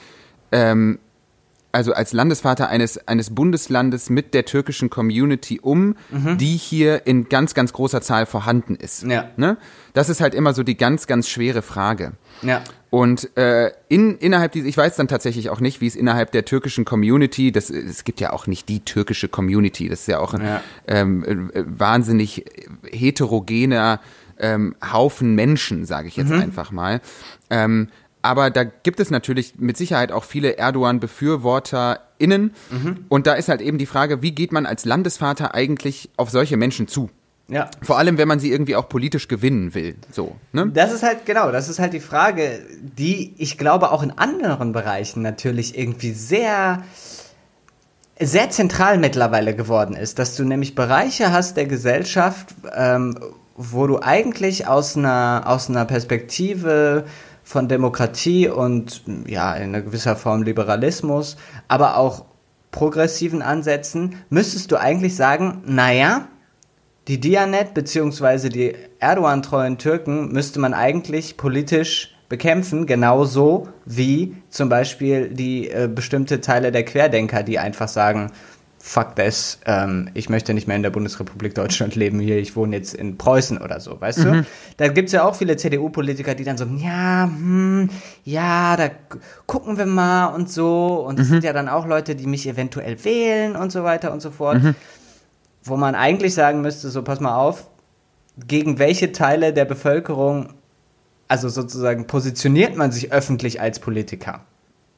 ähm, also als Landesvater eines, eines Bundeslandes mit der türkischen Community um, mhm. die hier in ganz, ganz großer Zahl vorhanden ist. Ja. Ne? Das ist halt immer so die ganz, ganz schwere Frage. Ja. Und äh, in, innerhalb dieser, ich weiß dann tatsächlich auch nicht, wie es innerhalb der türkischen Community, das, es gibt ja auch nicht die türkische Community, das ist ja auch ein ja. Ähm, äh, wahnsinnig heterogener ähm, Haufen Menschen, sage ich jetzt mhm. einfach mal. Ähm, aber da gibt es natürlich mit Sicherheit auch viele Erdogan-BefürworterInnen. Mhm. Und da ist halt eben die Frage, wie geht man als Landesvater eigentlich auf solche Menschen zu? Ja. Vor allem, wenn man sie irgendwie auch politisch gewinnen will. So, ne? Das ist halt, genau, das ist halt die Frage, die ich glaube auch in anderen Bereichen natürlich irgendwie sehr, sehr zentral mittlerweile geworden ist, dass du nämlich Bereiche hast der Gesellschaft, ähm, wo du eigentlich aus einer, aus einer Perspektive von Demokratie und ja, in gewisser Form Liberalismus, aber auch progressiven Ansätzen, müsstest du eigentlich sagen, naja, die Dianet bzw. die Erdogan-treuen Türken müsste man eigentlich politisch bekämpfen, genauso wie zum Beispiel die äh, bestimmte Teile der Querdenker, die einfach sagen, fuck this, ähm, ich möchte nicht mehr in der Bundesrepublik Deutschland leben hier, ich wohne jetzt in Preußen oder so, weißt mhm. du? Da gibt's ja auch viele CDU-Politiker, die dann so, ja, hm, ja, da gucken wir mal und so. Und es mhm. sind ja dann auch Leute, die mich eventuell wählen und so weiter und so fort. Mhm. Wo man eigentlich sagen müsste, so pass mal auf, gegen welche Teile der Bevölkerung, also sozusagen positioniert man sich öffentlich als Politiker?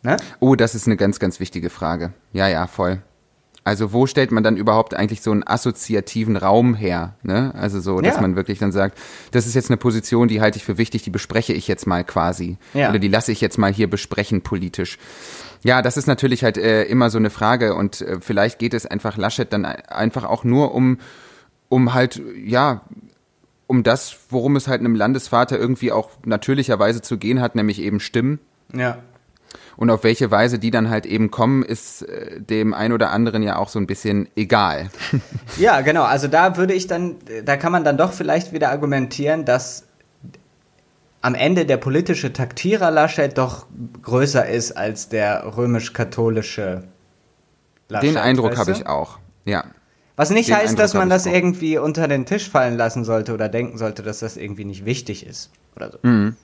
Ne? Oh, das ist eine ganz, ganz wichtige Frage. Ja, ja, voll. Also wo stellt man dann überhaupt eigentlich so einen assoziativen Raum her? Ne? Also so, dass ja. man wirklich dann sagt, das ist jetzt eine Position, die halte ich für wichtig, die bespreche ich jetzt mal quasi. Ja. Oder die lasse ich jetzt mal hier besprechen politisch. Ja, das ist natürlich halt äh, immer so eine Frage und äh, vielleicht geht es einfach Laschet dann einfach auch nur um, um halt, ja, um das, worum es halt einem Landesvater irgendwie auch natürlicherweise zu gehen hat, nämlich eben Stimmen. Ja. Und auf welche Weise die dann halt eben kommen, ist äh, dem ein oder anderen ja auch so ein bisschen egal. Ja, genau. Also da würde ich dann, da kann man dann doch vielleicht wieder argumentieren, dass am Ende der politische Taktierer Laschet doch größer ist als der römisch-katholische Laschet. Den Eindruck habe ich auch, ja. Was nicht Den heißt, Eindruck dass man das auch. irgendwie unter den Tisch fallen lassen sollte oder denken sollte, dass das irgendwie nicht wichtig ist oder so. Mhm.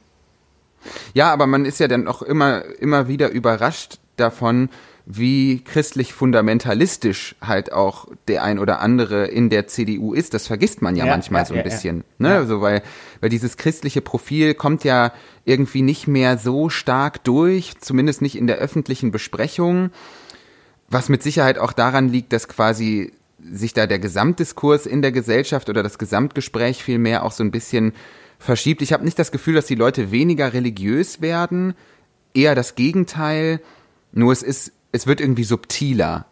Ja, aber man ist ja dann auch immer, immer wieder überrascht davon, wie christlich fundamentalistisch halt auch der ein oder andere in der CDU ist. Das vergisst man ja, Ja, manchmal ja, so ein ja, bisschen. ja. Ne? Ja. Also weil, weil dieses christliche Profil kommt ja irgendwie nicht mehr so stark durch, zumindest nicht in der öffentlichen Besprechung. Was mit Sicherheit auch daran liegt, dass quasi sich da der Gesamtdiskurs in der Gesellschaft oder das Gesamtgespräch vielmehr auch so ein bisschen verschiebt. Ich habe nicht das Gefühl, dass die Leute weniger religiös werden, eher das Gegenteil. Nur es ist, es wird irgendwie subtiler.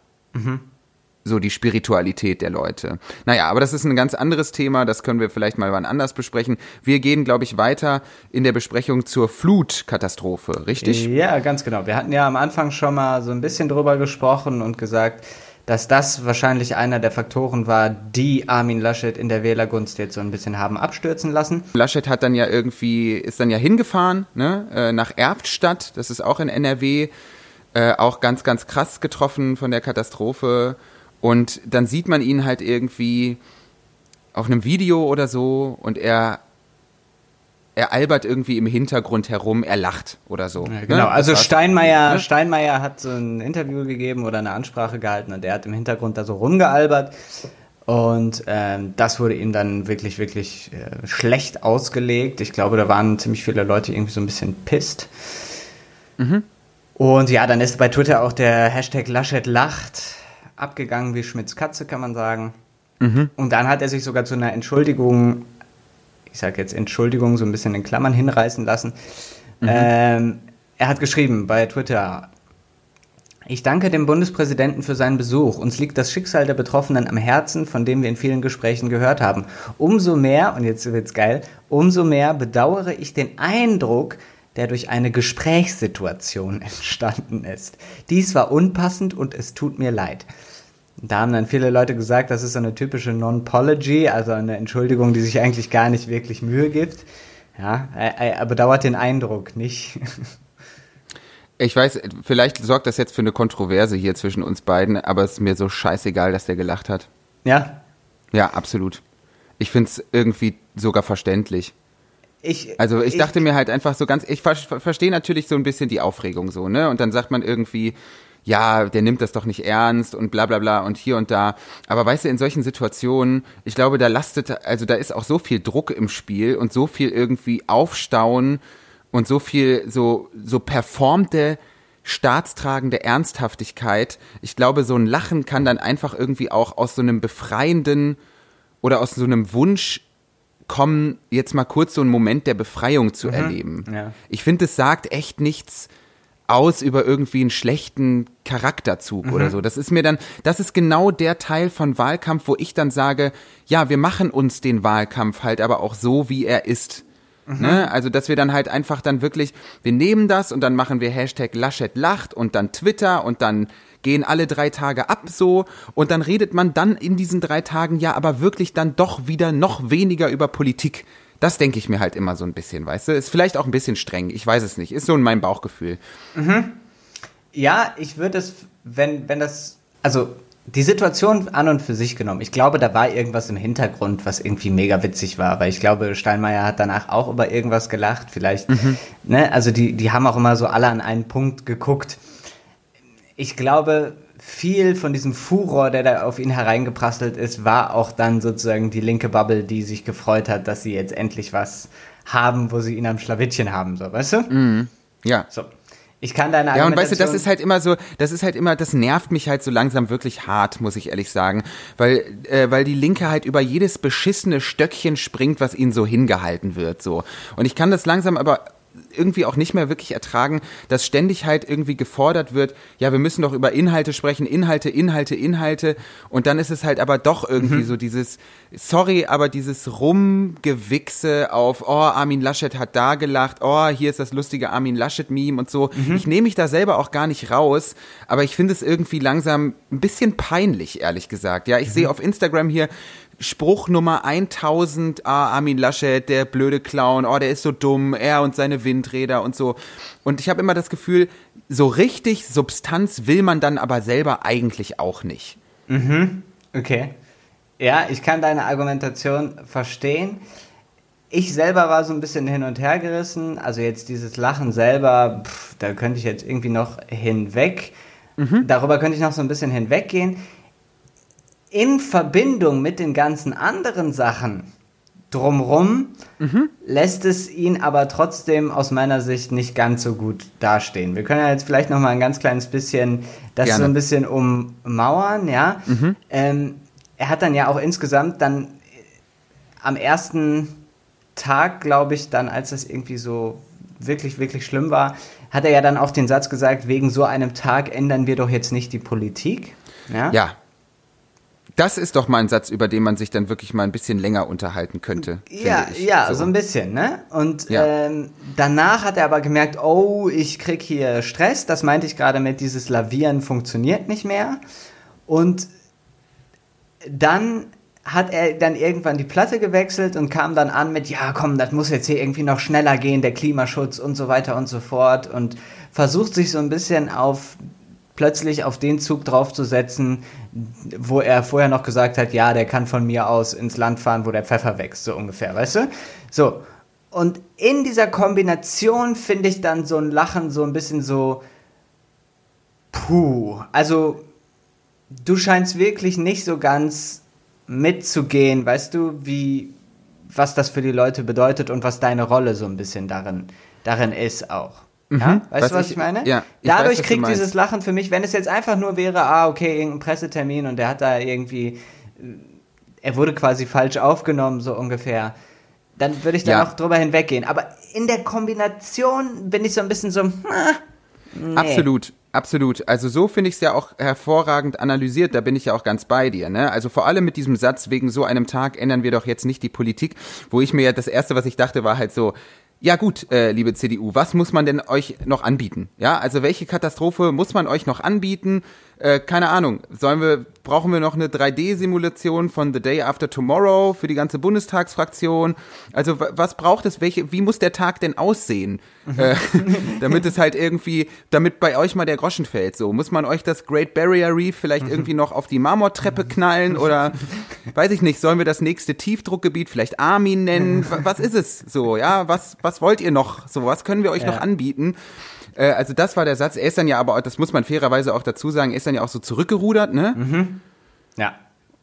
So die Spiritualität der Leute. Naja, aber das ist ein ganz anderes Thema, das können wir vielleicht mal wann anders besprechen. Wir gehen, glaube ich, weiter in der Besprechung zur Flutkatastrophe, richtig? Ja, ganz genau. Wir hatten ja am Anfang schon mal so ein bisschen drüber gesprochen und gesagt, dass das wahrscheinlich einer der Faktoren war, die Armin Laschet in der Wählergunst jetzt so ein bisschen haben abstürzen lassen. Laschet hat dann ja irgendwie, ist dann ja hingefahren, ne, äh, nach Erftstadt, das ist auch in NRW, äh, auch ganz, ganz krass getroffen von der Katastrophe. Und dann sieht man ihn halt irgendwie auf einem Video oder so und er, er albert irgendwie im Hintergrund herum, er lacht oder so. Ja, ne? genau, Das also. Steinmeier, Ne? Steinmeier hat so ein Interview gegeben oder eine Ansprache gehalten und der hat im Hintergrund da so rumgealbert. Und ähm, das wurde ihm dann wirklich, wirklich äh, schlecht ausgelegt. Ich glaube, da waren ziemlich viele Leute irgendwie so ein bisschen pisst. Und ja, dann ist bei Twitter auch der Hashtag Laschet lacht abgegangen wie Schmitz Katze, kann man sagen. Und dann hat er sich sogar zu einer Entschuldigung, ich sage jetzt Entschuldigung, so ein bisschen in Klammern hinreißen lassen. Ähm, er hat geschrieben bei Twitter, ich danke dem Bundespräsidenten für seinen Besuch. Uns liegt das Schicksal der Betroffenen am Herzen, von dem wir in vielen Gesprächen gehört haben. Umso mehr, und jetzt wird's geil, umso mehr bedauere ich den Eindruck, der durch eine Gesprächssituation entstanden ist. Dies war unpassend und es tut mir leid. Da haben dann viele Leute gesagt, das ist so eine typische Non-Pology, also eine Entschuldigung, die sich eigentlich gar nicht wirklich Mühe gibt. Ja, er, er bedauert den Eindruck, nicht? Ich weiß, vielleicht sorgt das jetzt für eine Kontroverse hier zwischen uns beiden, aber es ist mir so scheißegal, dass der gelacht hat. ja, Ja, absolut. Ich find's irgendwie sogar verständlich. ich. Also ich dachte mir halt einfach so ganz, ich ver verstehe natürlich so ein bisschen die Aufregung so, ne? Und dann sagt man irgendwie, ja, der nimmt das doch nicht ernst und bla bla bla und hier und da. Aber weißt du, in solchen Situationen, ich glaube, da lastet, also da ist auch so viel Druck im Spiel und so viel irgendwie Aufstauen und so viel so, so performte staatstragende Ernsthaftigkeit. Ich glaube, so ein Lachen kann dann einfach irgendwie auch aus so einem befreienden oder aus so einem Wunsch kommen, jetzt mal kurz so einen Moment der Befreiung zu erleben. ja. Ich finde, es sagt echt nichts aus über irgendwie einen schlechten Charakterzug oder so. Das ist mir dann, das ist genau der Teil von Wahlkampf, wo ich dann sage, ja, wir machen uns den Wahlkampf halt aber auch so, wie er ist. Ne? Also, dass wir dann halt einfach dann wirklich, wir nehmen das und dann machen wir Hashtag Laschet lacht und dann Twitter und dann gehen alle drei Tage ab so und dann redet man dann in diesen drei Tagen ja aber wirklich dann doch wieder noch weniger über Politik. Das denke ich mir halt immer so ein bisschen, weißt du? Ist vielleicht auch ein bisschen streng, ich weiß es nicht. Ist so in meinem Bauchgefühl. Ja, ich würde es, wenn, wenn das, also die Situation an und für sich genommen, ich glaube, da war irgendwas im Hintergrund, was irgendwie mega witzig war, aber ich glaube, Steinmeier hat danach auch über irgendwas gelacht, vielleicht, ne, also die, die haben auch immer so alle an einen Punkt geguckt. Ich glaube, viel von diesem Furor, der da auf ihn hereingeprasselt ist, war auch dann sozusagen die linke Bubble, die sich gefreut hat, dass sie jetzt endlich was haben, wo sie ihn am Schlawittchen haben, so, weißt du? Ja. So. Ich kann deine Ja, und weißt du, das Argumentation- ist halt immer so, das ist halt immer, das nervt mich halt so langsam wirklich hart, muss ich ehrlich sagen. Weil, äh, weil die Linke halt über jedes beschissene Stöckchen springt, was ihnen so hingehalten wird, so. Und ich kann das langsam aber irgendwie auch nicht mehr wirklich ertragen, dass ständig halt irgendwie gefordert wird, ja, wir müssen doch über Inhalte sprechen, Inhalte, Inhalte, Inhalte. Und dann ist es halt aber doch irgendwie so dieses, sorry, aber dieses Rumgewichse auf, oh, Armin Laschet hat da gelacht, oh, hier ist das lustige Armin Laschet-Meme und so. Ich nehme mich da selber auch gar nicht raus, aber ich finde es irgendwie langsam ein bisschen peinlich, ehrlich gesagt. Ja, ich sehe auf Instagram hier, Spruch Nummer 1000, ah, Armin Laschet, der blöde Clown, oh, der ist so dumm, er und seine Windräder und so. Und ich habe immer das Gefühl, so richtig Substanz will man dann aber selber eigentlich auch nicht. Okay. Ja, ich kann deine Argumentation verstehen. Ich selber war so ein bisschen hin und her gerissen. Also jetzt dieses Lachen selber, pff, da könnte ich jetzt irgendwie noch hinweg. Mhm. Darüber könnte ich noch so ein bisschen hinweggehen. In Verbindung mit den ganzen anderen Sachen drumrum mhm. lässt es ihn aber trotzdem aus meiner Sicht nicht ganz so gut dastehen. Wir können ja jetzt vielleicht noch mal ein ganz kleines bisschen das Gerne. so ein bisschen ummauern, ja. Mhm. Ähm, er hat dann ja auch insgesamt dann am ersten Tag, glaube ich, dann, als das irgendwie so wirklich, wirklich schlimm war, hat er ja dann auch den Satz gesagt, wegen so einem Tag ändern wir doch jetzt nicht die Politik. Ja. ja. Das ist doch mal ein Satz, über den man sich dann wirklich mal ein bisschen länger unterhalten könnte. Ja, ja, so. so. ein bisschen, ne? Und ja. ähm, danach hat er aber gemerkt, oh, ich krieg hier Stress. Das meinte ich gerade mit dieses Lavieren funktioniert nicht mehr. Und dann hat er dann irgendwann die Platte gewechselt und kam dann an mit, ja komm, das muss jetzt hier irgendwie noch schneller gehen, der Klimaschutz und so weiter und so fort und versucht sich so ein bisschen auf plötzlich auf den Zug draufzusetzen, wo er vorher noch gesagt hat, ja, der kann von mir aus ins Land fahren, wo der Pfeffer wächst, so ungefähr, weißt du? So. Und in dieser Kombination finde ich dann so ein Lachen so ein bisschen so, puh, also du scheinst wirklich nicht so ganz mitzugehen, weißt du, wie, was das für die Leute bedeutet und was deine Rolle so ein bisschen darin, darin ist auch. Mhm. Ja? Weißt was du, was ich, ich meine? Ja, ich Dadurch weiß, kriegt dieses Lachen für mich, wenn es jetzt einfach nur wäre, ah, okay, irgendein Pressetermin und der hat da irgendwie, er wurde quasi falsch aufgenommen, so ungefähr, dann würde ich da ja. noch drüber hinweggehen. Aber in der Kombination bin ich so ein bisschen so, ah, nee. Absolut. Absolut. Also so finde ich es ja auch hervorragend analysiert. Da bin ich ja auch ganz bei dir. Ne? Also vor allem mit diesem Satz, wegen so einem Tag ändern wir doch jetzt nicht die Politik, wo ich mir ja das Erste, was ich dachte, war halt so, ja gut, äh, liebe CDU, was muss man denn euch noch anbieten? Ja, also welche Katastrophe muss man euch noch anbieten? Äh, keine Ahnung, sollen wir, brauchen wir noch eine 3D-Simulation von The Day After Tomorrow für die ganze Bundestagsfraktion? Also was braucht es? Welche, wie muss der Tag denn aussehen? Mhm. Äh, damit es halt irgendwie, damit bei euch mal der Groschen fällt. So, muss man euch das Great Barrier Reef vielleicht mhm. irgendwie noch auf die Marmortreppe knallen oder weiß ich nicht, sollen wir das nächste Tiefdruckgebiet vielleicht Armin nennen? Was ist es? So, ja, was, was wollt ihr noch? So, was können wir euch ja. noch anbieten? Äh, also das war der Satz. Er ist dann ja aber, das muss man fairerweise auch dazu sagen, ist dann ja auch so zurückgerudert, ne? Mhm. Ja.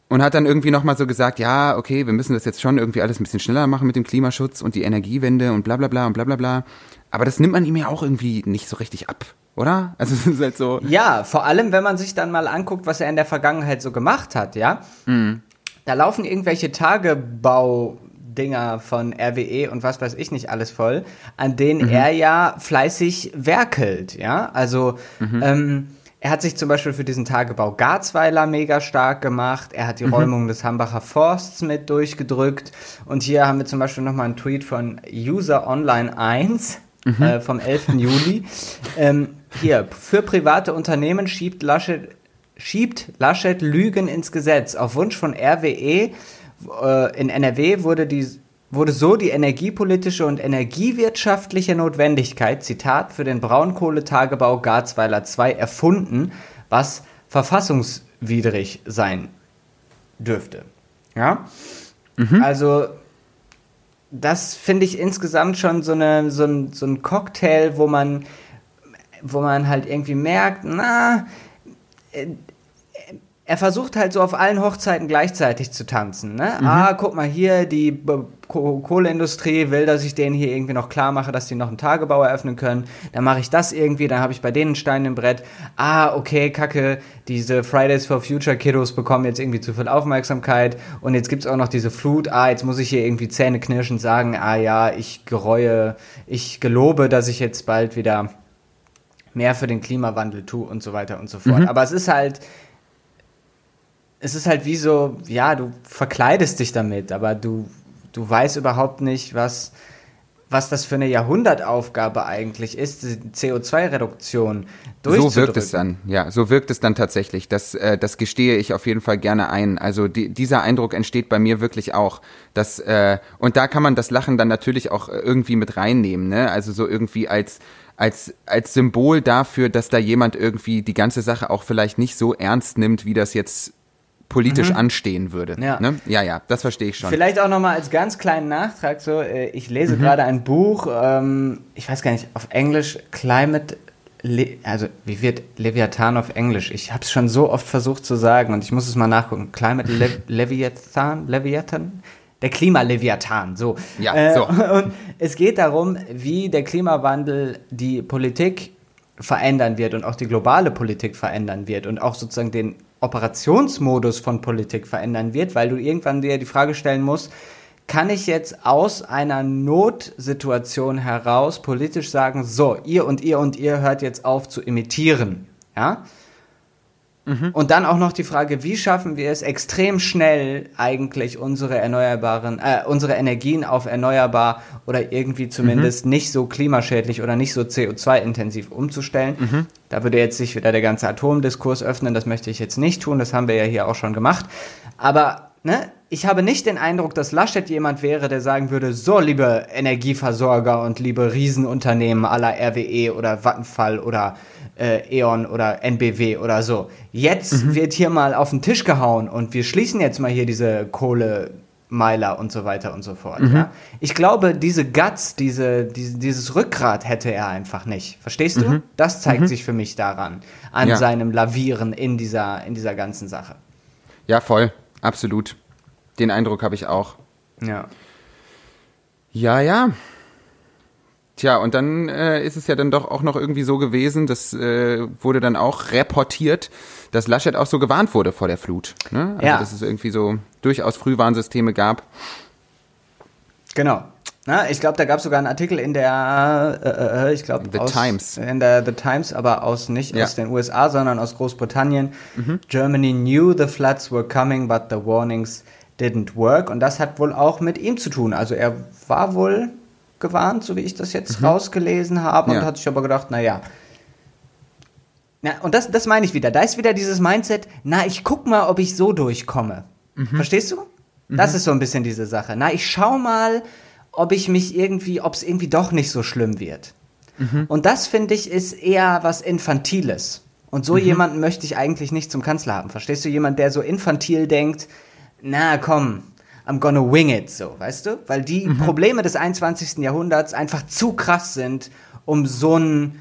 Und hat dann irgendwie nochmal so gesagt, ja, okay, wir müssen das jetzt schon irgendwie alles ein bisschen schneller machen mit dem Klimaschutz und die Energiewende und bla bla bla und bla bla bla. Aber das nimmt man ihm ja auch irgendwie nicht so richtig ab, oder? Also es ist halt so. Ja, vor allem, wenn man sich dann mal anguckt, was er in der Vergangenheit so gemacht hat, ja. Mhm. Da laufen irgendwelche Tagebau Dinger von RWE und was weiß ich nicht alles voll, an denen mhm. er ja fleißig werkelt, ja. Also mhm. ähm, er hat sich zum Beispiel für diesen Tagebau Garzweiler mega stark gemacht. Er hat die mhm. Räumung des Hambacher Forsts mit durchgedrückt. Und hier haben wir zum Beispiel nochmal einen Tweet von User Online 1 mhm. äh, vom 11. Juli. Ähm, hier, für private Unternehmen schiebt Laschet, schiebt Laschet Lügen ins Gesetz. Auf Wunsch von RWE äh, in NRW wurde die wurde so die energiepolitische und energiewirtschaftliche Notwendigkeit, Zitat, für den Braunkohletagebau Garzweiler 2 erfunden, was verfassungswidrig sein dürfte. Ja? Mhm. Also, das finde ich insgesamt schon so, eine, so, ein, so ein Cocktail, wo man, wo man halt irgendwie merkt, na, er versucht halt so auf allen Hochzeiten gleichzeitig zu tanzen. Ne? Mhm. Ah, guck mal hier, die Kohleindustrie will, dass ich denen hier irgendwie noch klar mache, dass die noch einen Tagebau eröffnen können. Dann mache ich das irgendwie, dann habe ich bei denen einen Stein im Brett. Ah, okay, kacke, diese Fridays for Future Kiddos bekommen jetzt irgendwie zu viel Aufmerksamkeit. Und jetzt gibt's auch noch diese Flut. Ah, jetzt muss ich hier irgendwie Zähne knirschen sagen, ah ja, ich gereue, ich gelobe, dass ich jetzt bald wieder mehr für den Klimawandel tue und so weiter und so fort. Mhm. Aber es ist halt es ist halt wie so, ja, du verkleidest dich damit, aber du, du weißt überhaupt nicht, was, was das für eine Jahrhundertaufgabe eigentlich ist, CO2-Reduktion So wirkt es dann, ja, so wirkt es dann tatsächlich. Das, äh, das gestehe ich auf jeden Fall gerne ein. Also die, dieser Eindruck entsteht bei mir wirklich auch. Dass, äh, und da kann man das Lachen dann natürlich auch irgendwie mit reinnehmen, ne? Also so irgendwie als als, als Symbol dafür, dass da jemand irgendwie die ganze Sache auch vielleicht nicht so ernst nimmt, wie das jetzt politisch mhm. anstehen würde. Ja. Ne? ja, ja, das verstehe ich schon. Vielleicht auch nochmal als ganz kleinen Nachtrag so, äh, ich lese mhm. gerade ein Buch, ähm, ich weiß gar nicht, auf Englisch, Climate, Le also wie wird Leviathan auf Englisch? Ich habe es schon so oft versucht zu sagen und ich muss es mal nachgucken. Climate Le Leviathan? Leviathan? Der Klimaleviathan, so. Ja, äh, so. Und es geht darum, wie der Klimawandel die Politik verändern wird und auch die globale Politik verändern wird und auch sozusagen den Operationsmodus von Politik verändern wird, weil du irgendwann dir die Frage stellen musst, kann ich jetzt aus einer Notsituation heraus politisch sagen, so, ihr und ihr und ihr hört jetzt auf zu imitieren, ja? Mhm. Und dann auch noch die Frage, wie schaffen wir es extrem schnell eigentlich unsere erneuerbaren, äh, unsere Energien auf erneuerbar oder irgendwie zumindest mhm. nicht so klimaschädlich oder nicht so CO2-intensiv umzustellen. Mhm. Da würde jetzt sich wieder der ganze Atomdiskurs öffnen, das möchte ich jetzt nicht tun, das haben wir ja hier auch schon gemacht. Aber ne, ich habe nicht den Eindruck, dass Laschet jemand wäre, der sagen würde, so liebe Energieversorger und liebe Riesenunternehmen aller RWE oder Vattenfall oder äh, E.ON oder NBW oder so. Jetzt mhm. wird hier mal auf den Tisch gehauen und wir schließen jetzt mal hier diese Kohlemeiler und so weiter und so fort. Mhm. Ja? Ich glaube, diese Guts, diese, diese, dieses Rückgrat hätte er einfach nicht. Verstehst du? Mhm. Das zeigt mhm. sich für mich daran, an ja. seinem Lavieren in dieser, in dieser ganzen Sache. Ja, voll. Absolut. Den Eindruck habe ich auch. Ja. Ja, ja. Tja, und dann äh, ist es ja dann doch auch noch irgendwie so gewesen, das äh, wurde dann auch reportiert, dass Laschet auch so gewarnt wurde vor der Flut. Ne? Also, ja. dass es irgendwie so durchaus Frühwarnsysteme gab. Genau. Na, ich glaube, da gab es sogar einen Artikel in der, äh, äh ich glaube, The aus, Times. In der The Times, aber aus nicht ja. aus den USA, sondern aus Großbritannien. Mhm. Germany knew the floods were coming, but the warnings didn't work. Und das hat wohl auch mit ihm zu tun. Also er war wohl gewarnt, so wie ich das jetzt mhm. rausgelesen habe, ja. und hat sich aber gedacht, naja. Na, und das, das meine ich wieder. Da ist wieder dieses Mindset, na, ich guck mal, ob ich so durchkomme. Mhm. Verstehst du? Mhm. Das ist so ein bisschen diese Sache. Na, ich schau mal, ob ich mich irgendwie, ob es irgendwie doch nicht so schlimm wird. Mhm. Und das, finde ich, ist eher was Infantiles. Und so mhm. jemanden möchte ich eigentlich nicht zum Kanzler haben. Verstehst du? Jemand, der so infantil denkt, na komm, I'm gonna wing it, so, weißt du? Weil die mhm. Probleme des 21. Jahrhunderts einfach zu krass sind, um so ein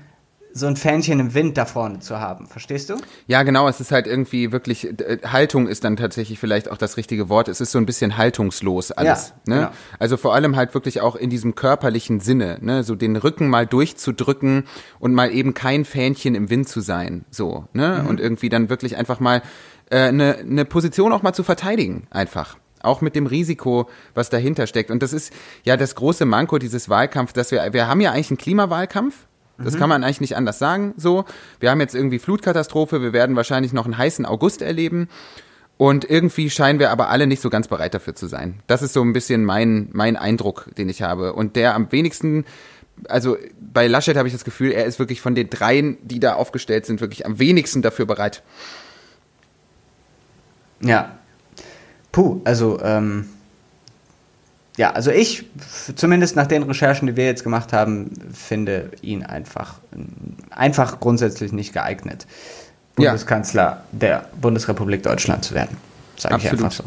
so ein Fähnchen im Wind da vorne zu haben. Verstehst du? Ja, genau. Es ist halt irgendwie wirklich, äh, Haltung ist dann tatsächlich vielleicht auch das richtige Wort. Es ist so ein bisschen haltungslos alles. Ja, ne? Genau. Also vor allem halt wirklich auch in diesem körperlichen Sinne, ne? so den Rücken mal durchzudrücken und mal eben kein Fähnchen im Wind zu sein. So, ne? Mhm. Und irgendwie dann wirklich einfach mal eine äh, ne, ne Position auch mal zu verteidigen, einfach auch mit dem Risiko, was dahinter steckt. Und das ist ja das große Manko dieses Wahlkampfs, dass wir, wir haben ja eigentlich einen Klimawahlkampf. Das mhm. kann man eigentlich nicht anders sagen. So, wir haben jetzt irgendwie Flutkatastrophe. Wir werden wahrscheinlich noch einen heißen August erleben. Und irgendwie scheinen wir aber alle nicht so ganz bereit dafür zu sein. Das ist so ein bisschen mein, mein Eindruck, den ich habe. Und der am wenigsten, also bei Laschet habe ich das Gefühl, er ist wirklich von den dreien, die da aufgestellt sind, wirklich am wenigsten dafür bereit. Ja, Puh, also, ähm, ja, also ich, zumindest nach den Recherchen, die wir jetzt gemacht haben, finde ihn einfach, einfach grundsätzlich nicht geeignet, Bundeskanzler ja. der Bundesrepublik Deutschland zu werden. Sage ich einfach so.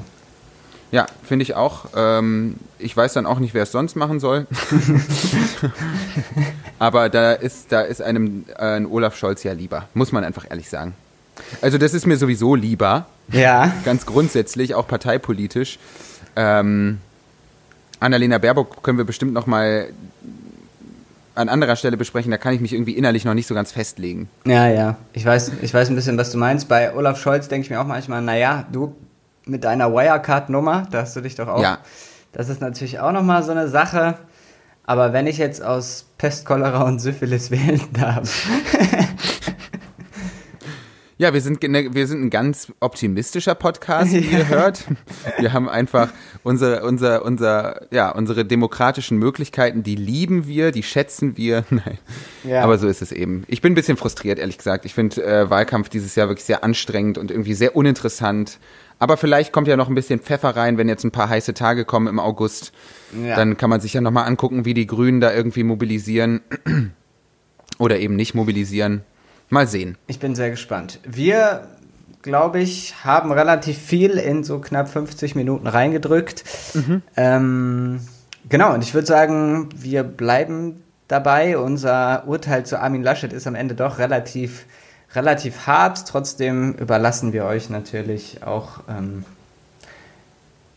Ja, finde ich auch. Ähm, ich weiß dann auch nicht, wer es sonst machen soll. Aber da ist, da ist einem äh, ein Olaf Scholz ja lieber, muss man einfach ehrlich sagen. Also das ist mir sowieso lieber. Ja. Ganz grundsätzlich, auch parteipolitisch. Ähm, Annalena Baerbock können wir bestimmt noch mal an anderer Stelle besprechen. Da kann ich mich irgendwie innerlich noch nicht so ganz festlegen. Ja, ja. Ich weiß, ich weiß ein bisschen, was du meinst. Bei Olaf Scholz denke ich mir auch manchmal, naja, du mit deiner Wirecard-Nummer, da hast du dich doch auch. Ja. Das ist natürlich auch noch mal so eine Sache. Aber wenn ich jetzt aus Pest, Cholera und Syphilis wählen darf, Ja, wir sind, wir sind ein ganz optimistischer Podcast, wie ihr hört. Wir haben einfach unsere, unser, unser, ja, unsere demokratischen Möglichkeiten, die lieben wir, die schätzen wir. Nein. Ja. Aber so ist es eben. Ich bin ein bisschen frustriert, ehrlich gesagt. Ich finde äh, Wahlkampf dieses Jahr wirklich sehr anstrengend und irgendwie sehr uninteressant. Aber vielleicht kommt ja noch ein bisschen Pfeffer rein, wenn jetzt ein paar heiße Tage kommen im August. Ja. Dann kann man sich ja nochmal angucken, wie die Grünen da irgendwie mobilisieren. Oder eben nicht mobilisieren. Mal sehen. Ich bin sehr gespannt. Wir glaube ich, haben relativ viel in so knapp 50 Minuten reingedrückt. Mhm. Ähm, genau, und ich würde sagen, wir bleiben dabei. Unser Urteil zu Armin Laschet ist am Ende doch relativ, relativ hart. Trotzdem überlassen wir euch natürlich auch ähm,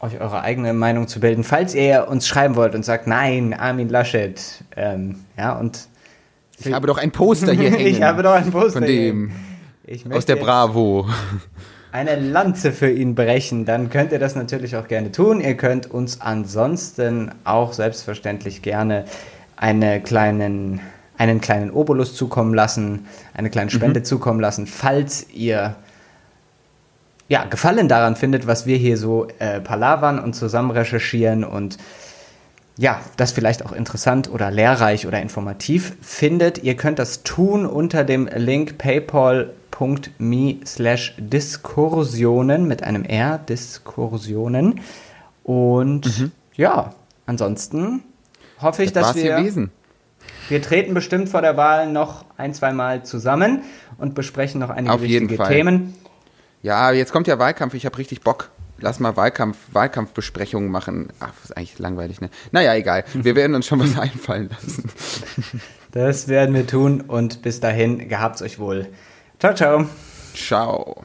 euch eure eigene Meinung zu bilden. Falls ihr uns schreiben wollt und sagt, nein, Armin Laschet, ähm, ja, und ich habe doch ein Poster hier hängen. ich habe doch ein Poster von dem aus der Bravo. Eine Lanze für ihn brechen, dann könnt ihr das natürlich auch gerne tun. Ihr könnt uns ansonsten auch selbstverständlich gerne eine kleinen, einen kleinen Obolus zukommen lassen, eine kleine Spende mhm. zukommen lassen, falls ihr ja, Gefallen daran findet, was wir hier so äh, palavern und zusammen recherchieren und ja, das vielleicht auch interessant oder lehrreich oder informativ findet. Ihr könnt das tun unter dem Link paypal.me slash Diskursionen mit einem R, Diskursionen. Und mhm. ja, ansonsten hoffe ich, das dass wir... Gewesen. Wir treten bestimmt vor der Wahl noch ein, zwei Mal zusammen und besprechen noch einige Auf wichtige Themen. Ja, jetzt kommt ja Wahlkampf, ich habe richtig Bock. Lass mal Wahlkampf, Wahlkampfbesprechungen machen. Ach, ist eigentlich langweilig, ne? Naja, egal. Wir werden uns schon was einfallen lassen. Das werden wir tun und bis dahin gehabt's euch wohl. Ciao, ciao. Ciao.